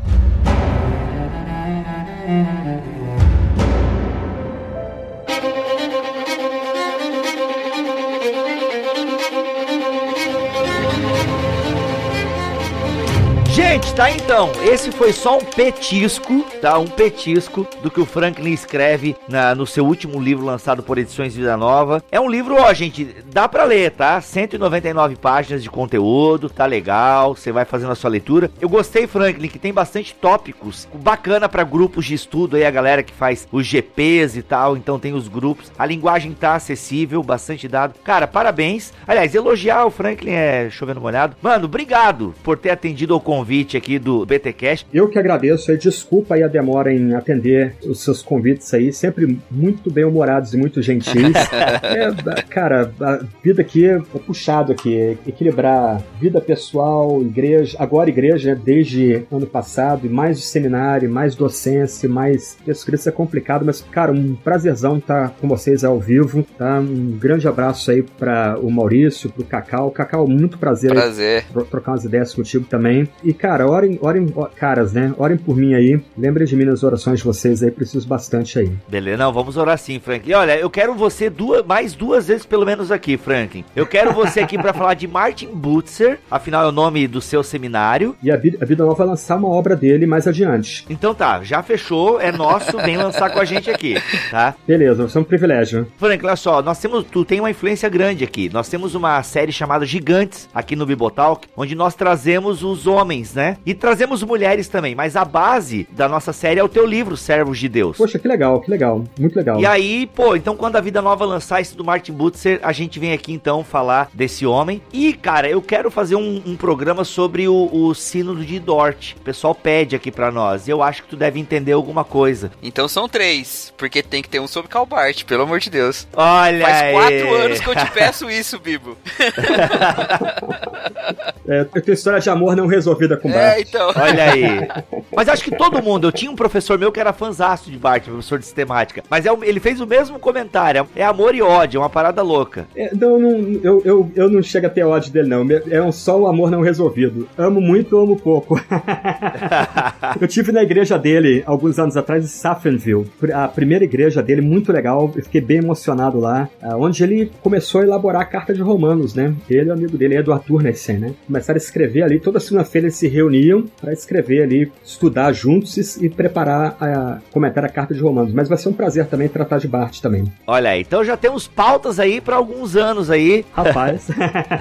Gente, tá então. Esse foi só um petisco, tá? Um petisco do que o Franklin escreve na- no seu último livro lançado por Edições Vida Nova. É um livro, ó, gente, dá pra ler, tá? 199 páginas de conteúdo, tá legal. Você vai fazendo a sua leitura. Eu gostei, Franklin, que tem bastante tópicos bacana pra grupos de estudo aí, a galera que faz os GPs e tal. Então tem os grupos. A linguagem tá acessível, bastante dado. Cara, parabéns. Aliás, elogiar o Franklin é chovendo molhado. Mano, obrigado por ter atendido ao convite aqui do BTcast. Eu que agradeço, e desculpa aí a demora em atender os seus convites aí, sempre muito bem humorados e muito gentis. (laughs) É, cara, a vida aqui é puxado aqui, equilibrar vida pessoal, igreja, agora igreja, né, desde ano passado, e mais seminário, mais docência, mais isso, isso é complicado, mas cara, um prazerzão estar com vocês ao vivo, tá? Um grande abraço aí para o Maurício, pro Cacau. Cacau, muito prazer aí prazer. tro- trocar umas ideias contigo também. E, cara, orem, orem, ó, caras, né? Orem por mim aí. Lembrem de mim nas orações de vocês aí, preciso bastante aí. Beleza, não, vamos orar sim, Franklin. Olha, eu quero você duas, mais duas vezes pelo menos aqui, Franklin. Eu quero você aqui pra falar de Martin Butzer, afinal é o nome do seu seminário. E a Vida, a Vida Nova vai lançar uma obra dele mais adiante. Então tá, já fechou, é nosso, vem lançar com a gente aqui, tá? Beleza, vai ser um privilégio. Franklin, olha só, nós temos, tu tem uma influência grande aqui. Nós temos uma série chamada Gigantes aqui no Bibotalk, onde nós trazemos os homens, né? E trazemos mulheres também, mas a base da nossa série é o teu livro, Servos de Deus. Poxa, que legal, que legal. Muito legal. E aí, pô, então quando a Vida Nova lançar esse do Martin Butzer, a gente vem aqui então falar desse homem. E, cara, eu quero fazer um, um programa sobre o, o sínodo de Dort. O pessoal pede aqui pra nós. E eu acho que tu deve entender alguma coisa. Então são três, porque tem que ter um sobre Calbart, pelo amor de Deus. Olha Faz aí. quatro anos que eu te (laughs) peço isso, Bibo. (laughs) (laughs) É, eu tenho história de amor não resolvida com É, Bart. (laughs) então. Olha aí. Mas acho que todo mundo. Eu tinha um professor meu que era fanzaço de Bart, professor de sistemática. Mas é ele fez o mesmo comentário. É amor e ódio, é uma parada louca. É, não, não, eu, eu, eu não chego a ter ódio dele, não. É um só um amor não resolvido. Amo muito, amo pouco. (laughs) eu tive na igreja dele, alguns anos atrás, em Safenville. A primeira igreja dele, muito legal. Eu fiquei bem emocionado lá. ah, Onde ele começou a elaborar a carta de Romanos, né? Ele e o amigo dele, Edward Turnesen, né? Começaram a escrever ali. Toda segunda-feira eles se reuniam para escrever ali, estudar juntos e, e preparar, a, comentar a carta de Romanos. Mas vai ser um prazer também tratar de Bart também. Olha aí. Então já temos pautas aí pra alguns anos aí. Rapaz.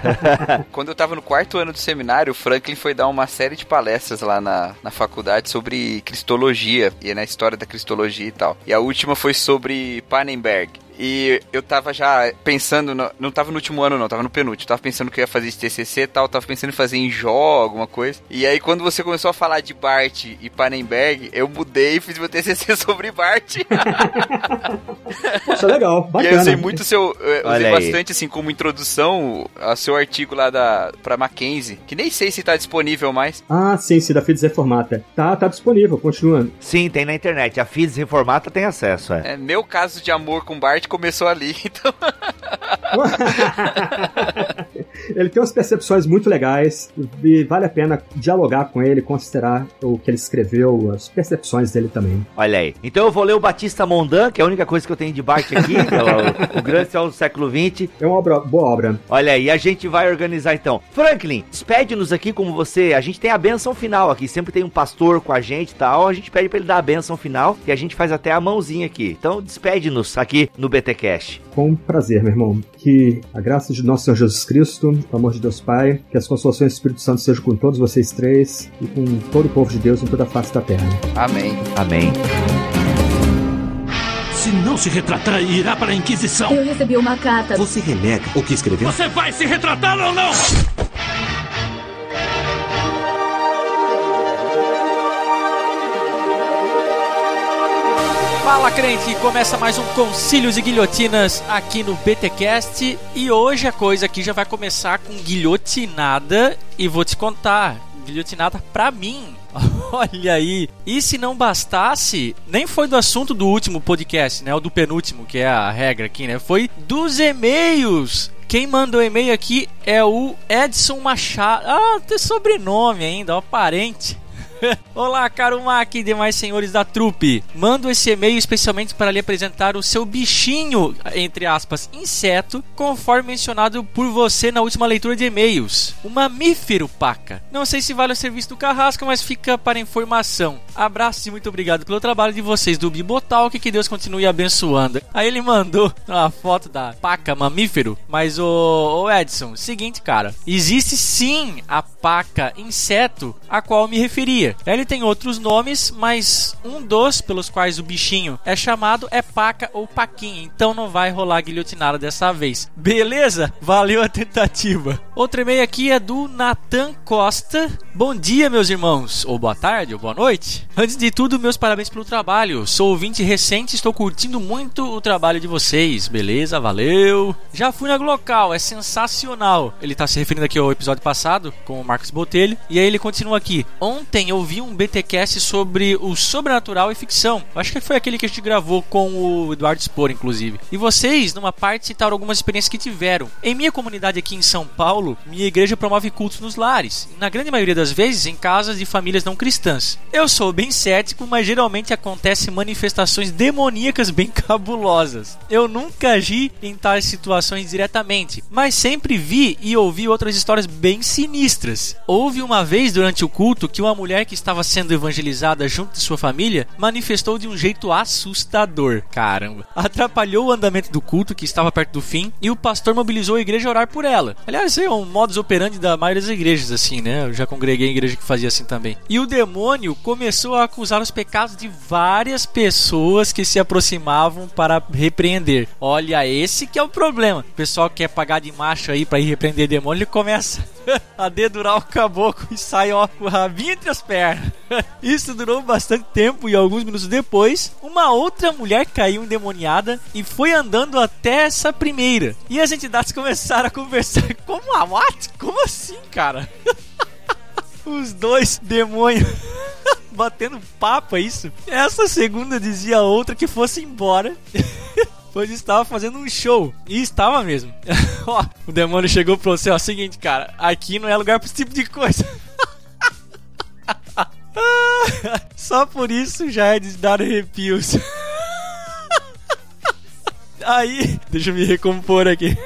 (laughs) Quando eu tava no quarto ano do seminário, o Franklin foi dar uma série de palestras lá na, na faculdade sobre cristologia e na história da cristologia e tal. E a última foi sobre Pannenberg. E eu tava já pensando, no- não tava no último ano não, tava no penúltimo. Tava pensando que eu ia fazer de TCC e tal, tava pensando em fazer em Jó, alguma coisa. E aí quando você começou a falar de Bart e Pannenberg, eu mudei e fiz meu TCC (laughs) sobre Bart. Poxa, legal. E Bacana. aí eu usei muito seu. Eu usei bastante, assim, como introdução, a seu artigo lá da, pra Mackenzie, que nem sei se tá disponível mais. Ah, sim, sim, da Fides Reformata. Tá, tá disponível, continua. Sim, tem na internet. A Fides Reformata tem acesso, é. É, meu caso de amor com Bart começou ali, (laughs) então. (laughs) ele tem umas percepções muito legais e vale a pena dialogar com ele, considerar o que ele escreveu, as percepções dele também. Olha aí. Então eu vou ler o Batista Mondan, que é a única coisa que eu tenho de Bart aqui, (laughs) que é o, o grande céu do século XX. É uma obra, boa obra. Olha aí, a gente vai organizar então. Franklin, despede-nos aqui como você. A gente tem a benção final aqui. Sempre tem um pastor com a gente e tal. A gente pede pra ele dar a benção final e a gente faz até a mãozinha aqui. Então despede-nos aqui no BT Cash. Com prazer, meu irmão. Que a graça de nosso Senhor Jesus Cristo, o amor de Deus Pai, que as consolações do Espírito Santo sejam com todos vocês três e com todo o povo de Deus em toda a face da terra. Amém. Amém. Se não se retratar, irá para a Inquisição. Eu recebi uma carta. Você renega o que escreveu? Você vai se retratar ou não? Fala crente, começa mais um Concílios e Guilhotinas aqui no BTcast e hoje a coisa aqui já vai começar com guilhotinada e vou te contar, guilhotinada pra mim. (laughs) Olha aí. E se não bastasse, nem foi do assunto do último podcast, né? O do penúltimo, que é a regra aqui, né? Foi dos e-mails. Quem mandou e-mail aqui é o Edson Machado. Ah, tem sobrenome ainda, ó, parente. (laughs) Olá, caro Mac e demais senhores da trupe. Mando esse e-mail especialmente para lhe apresentar o seu bichinho, entre aspas, inseto, conforme mencionado por você na última leitura de e-mails. O mamífero paca. Não sei se vale o serviço do Carrasco, mas fica para informação. Abraço e muito obrigado pelo trabalho de vocês do Bibotalk, que Deus continue abençoando. Aí ele mandou uma foto da paca mamífero, mas o, o Edson, seguinte, cara, existe sim a paca inseto a qual me referia. Ele tem outros nomes, mas um dos pelos quais o bichinho é chamado é paca ou paquinha, então não vai rolar guilhotinada dessa vez. Beleza? Valeu a tentativa. Outro e-mail aqui é do Nathan Costa. Bom dia, meus irmãos, ou boa tarde, ou boa noite. Antes de tudo, meus parabéns pelo trabalho. Sou ouvinte recente estou curtindo muito o trabalho de vocês. Beleza? Valeu. Já fui na Glocal, é sensacional. Ele está se referindo aqui ao episódio passado com o Marcos Botelho. E aí ele continua aqui. Ontem eu vi um BTcast sobre o sobrenatural e ficção. Acho que foi aquele que a gente gravou com o Eduardo Spor, inclusive. E vocês, numa parte, citaram algumas experiências que tiveram. Em minha comunidade aqui em São Paulo, minha igreja promove cultos nos lares. Na grande maioria das vezes, em casas de famílias não cristãs. Eu sou bem cético, mas geralmente acontecem manifestações demoníacas bem (laughs) cabulosas. Eu nunca agi em tais situações diretamente, mas sempre vi e ouvi outras histórias bem sinistras. Houve uma vez durante o culto que uma mulher mulher que estava sendo evangelizada junto de sua família manifestou de um jeito assustador. Caramba. Atrapalhou o andamento do culto que estava perto do fim e o pastor mobilizou a igreja a orar por ela. Aliás, é um modus operandi da maioria das igrejas assim, né? Eu já congreguei em igreja que fazia assim também. E o demônio começou a acusar os pecados de várias pessoas que se aproximavam para repreender. Olha, esse que é o problema. O pessoal quer pagar de macho aí para ir repreender demônio, ele começa (laughs) a dedurar o caboclo e sai ó, com o rabinho entre as pernas. (laughs) Isso durou bastante tempo e alguns minutos depois, uma outra mulher caiu endemoniada e foi andando até essa primeira. E as entidades (laughs) começaram a conversar. Como a what? Como assim, cara? Os dois demônios batendo papo, é isso? Essa segunda dizia a outra que fosse embora. Pois estava fazendo um show. E estava mesmo. (laughs) o demônio chegou pra você, ó, seguinte, cara, aqui não é lugar pra esse tipo de coisa. (laughs) Só por isso já é de dar arrepios. (laughs) Aí, deixa eu me recompor aqui.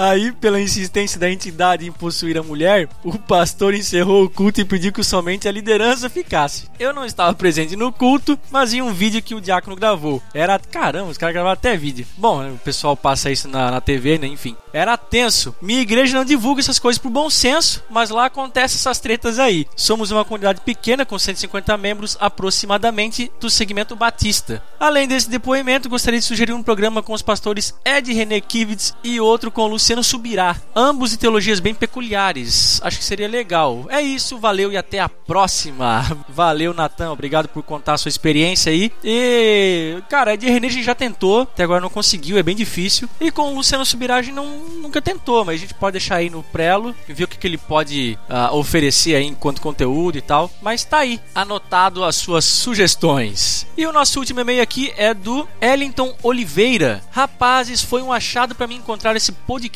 Aí, pela insistência da entidade em possuir a mulher, o pastor encerrou o culto e pediu que somente a liderança ficasse. Eu não estava presente no culto, mas em um vídeo que o diácono gravou. Era. Caramba, os caras gravaram até vídeo. Bom, o pessoal passa isso na, na TV, né? Enfim. Era tenso. Minha igreja não divulga essas coisas por bom senso, mas lá acontecem essas tretas aí. Somos uma comunidade pequena com 150 membros aproximadamente do segmento batista. Além desse depoimento, gostaria de sugerir um programa com os pastores Ed René Kivitz e outro com Luciano Luciano Subirá. Ambos de teologias bem peculiares. Acho que seria legal. É isso, valeu e até a próxima. (laughs) Valeu, Natan. Obrigado por contar a sua experiência aí. E, cara, de René a gente já tentou, até agora não conseguiu, é bem difícil. E com o Luciano Subirá a gente não, nunca tentou, mas a gente pode deixar aí no prelo e ver o que, que ele pode uh, oferecer aí enquanto conteúdo e tal. Mas tá aí, anotado as suas sugestões. E o nosso último e-mail aqui é do Ellington Oliveira. Rapazes, foi um achado para mim encontrar esse podcast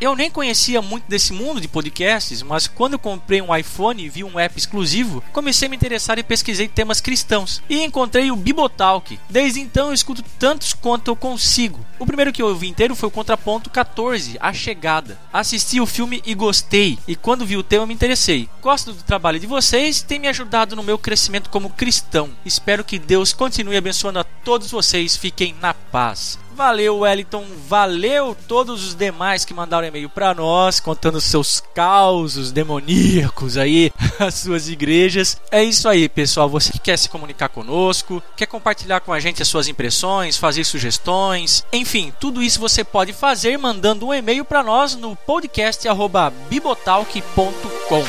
Eu nem conhecia muito desse mundo de podcasts, mas quando comprei um iPhone e vi um app exclusivo, comecei a me interessar e pesquisei temas cristãos. E encontrei o Bibotalk. Desde então eu escuto tantos quanto eu consigo. O primeiro que eu ouvi inteiro foi o Contraponto 14, A Chegada. Assisti o filme e gostei, e quando vi o tema me interessei. Gosto do trabalho de vocês, tem me ajudado no meu crescimento como cristão. Espero que Deus continue abençoando a todos vocês. Fiquem na paz. Valeu, Wellington. Valeu todos os demais que mandaram e-mail para nós, contando seus causos demoníacos aí, (laughs) as suas igrejas. É isso aí, pessoal. Você que quer se comunicar conosco, quer compartilhar com a gente as suas impressões, fazer sugestões, enfim, tudo isso você pode fazer mandando um e-mail para nós no podcast@bibotalk.com.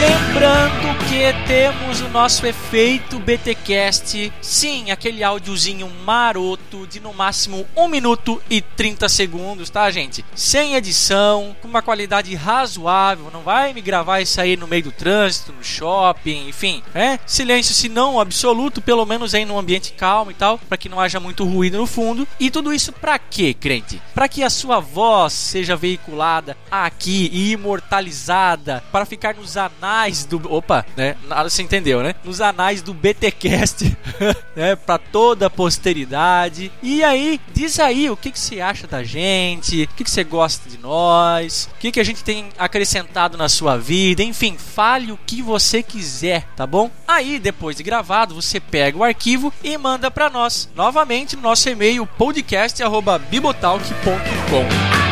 Lembrando porque temos o nosso efeito BTcast. Sim, aquele áudiozinho maroto de no máximo 1 minuto e 30 segundos, tá, gente? Sem edição, com uma qualidade razoável. Não vai me gravar isso aí no meio do trânsito, no shopping, enfim, é? Silêncio, se não absoluto, pelo menos aí num ambiente calmo e tal, para que não haja muito ruído no fundo. E tudo isso para quê, crente? Para que a sua voz seja veiculada aqui e imortalizada para ficar nos anais do. Opa, né? Nada se entendeu, né? Nos anais do BTcast, (laughs) né? Para toda a posteridade. E aí, diz aí o que, que você acha da gente, o que, que você gosta de nós, o que, que a gente tem acrescentado na sua vida, enfim, fale o que você quiser, tá bom? Aí, depois de gravado, você pega o arquivo e manda para nós, novamente no nosso e-mail podcast@bibotalk.com.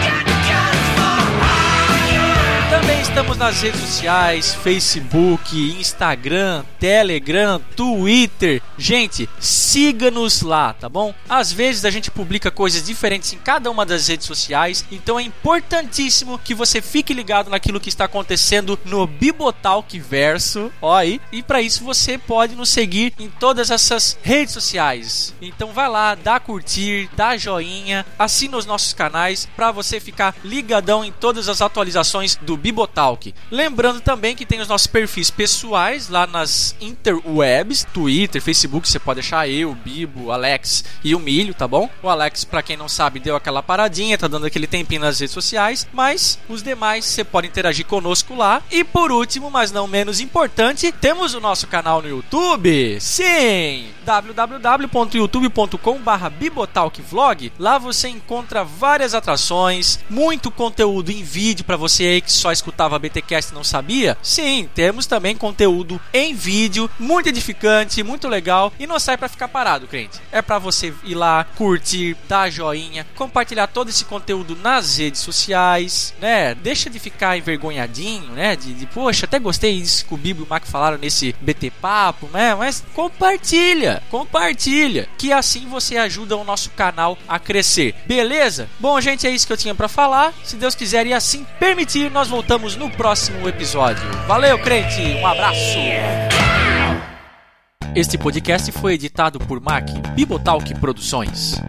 Também estamos nas redes sociais, Facebook, Instagram, Telegram, Twitter. Gente, siga-nos lá, tá bom? Às vezes a gente publica coisas diferentes em cada uma das redes sociais, então é importantíssimo que você fique ligado naquilo que está acontecendo no Bibotalk Verso, ó aí. E para isso você pode nos seguir em todas essas redes sociais. Então vai lá, dá curtir, dá joinha, assina os nossos canais para você ficar ligadão em todas as atualizações do Bibotalk. Lembrando também que tem os nossos perfis pessoais lá nas interwebs, Twitter, Facebook, você pode achar eu, Bibo, Alex e o Milho, tá bom? O Alex, para quem não sabe, deu aquela paradinha, tá dando aquele tempinho nas redes sociais, mas os demais você pode interagir conosco lá. E por último, mas não menos importante, temos o nosso canal no YouTube. Sim, www.youtube.com/bibotalkvlog. Lá você encontra várias atrações, muito conteúdo em vídeo para você aí que só escuta escutava BTcast e não sabia? Sim, temos também conteúdo em vídeo, muito edificante, muito legal e não sai para ficar parado, crente. É para você ir lá, curtir, dar joinha, compartilhar todo esse conteúdo nas redes sociais, né? Deixa de ficar envergonhadinho, né? De, de poxa, até gostei disso que o Bíblia e o Mac falaram nesse BT Papo, né? Mas compartilha, compartilha, que assim você ajuda o nosso canal a crescer. Beleza? Bom, gente, é isso que eu tinha para falar. Se Deus quiser e assim permitir, nós voltamos no próximo episódio. Valeu, crente. Um abraço. Este podcast foi editado por Mac Bibotalk Produções.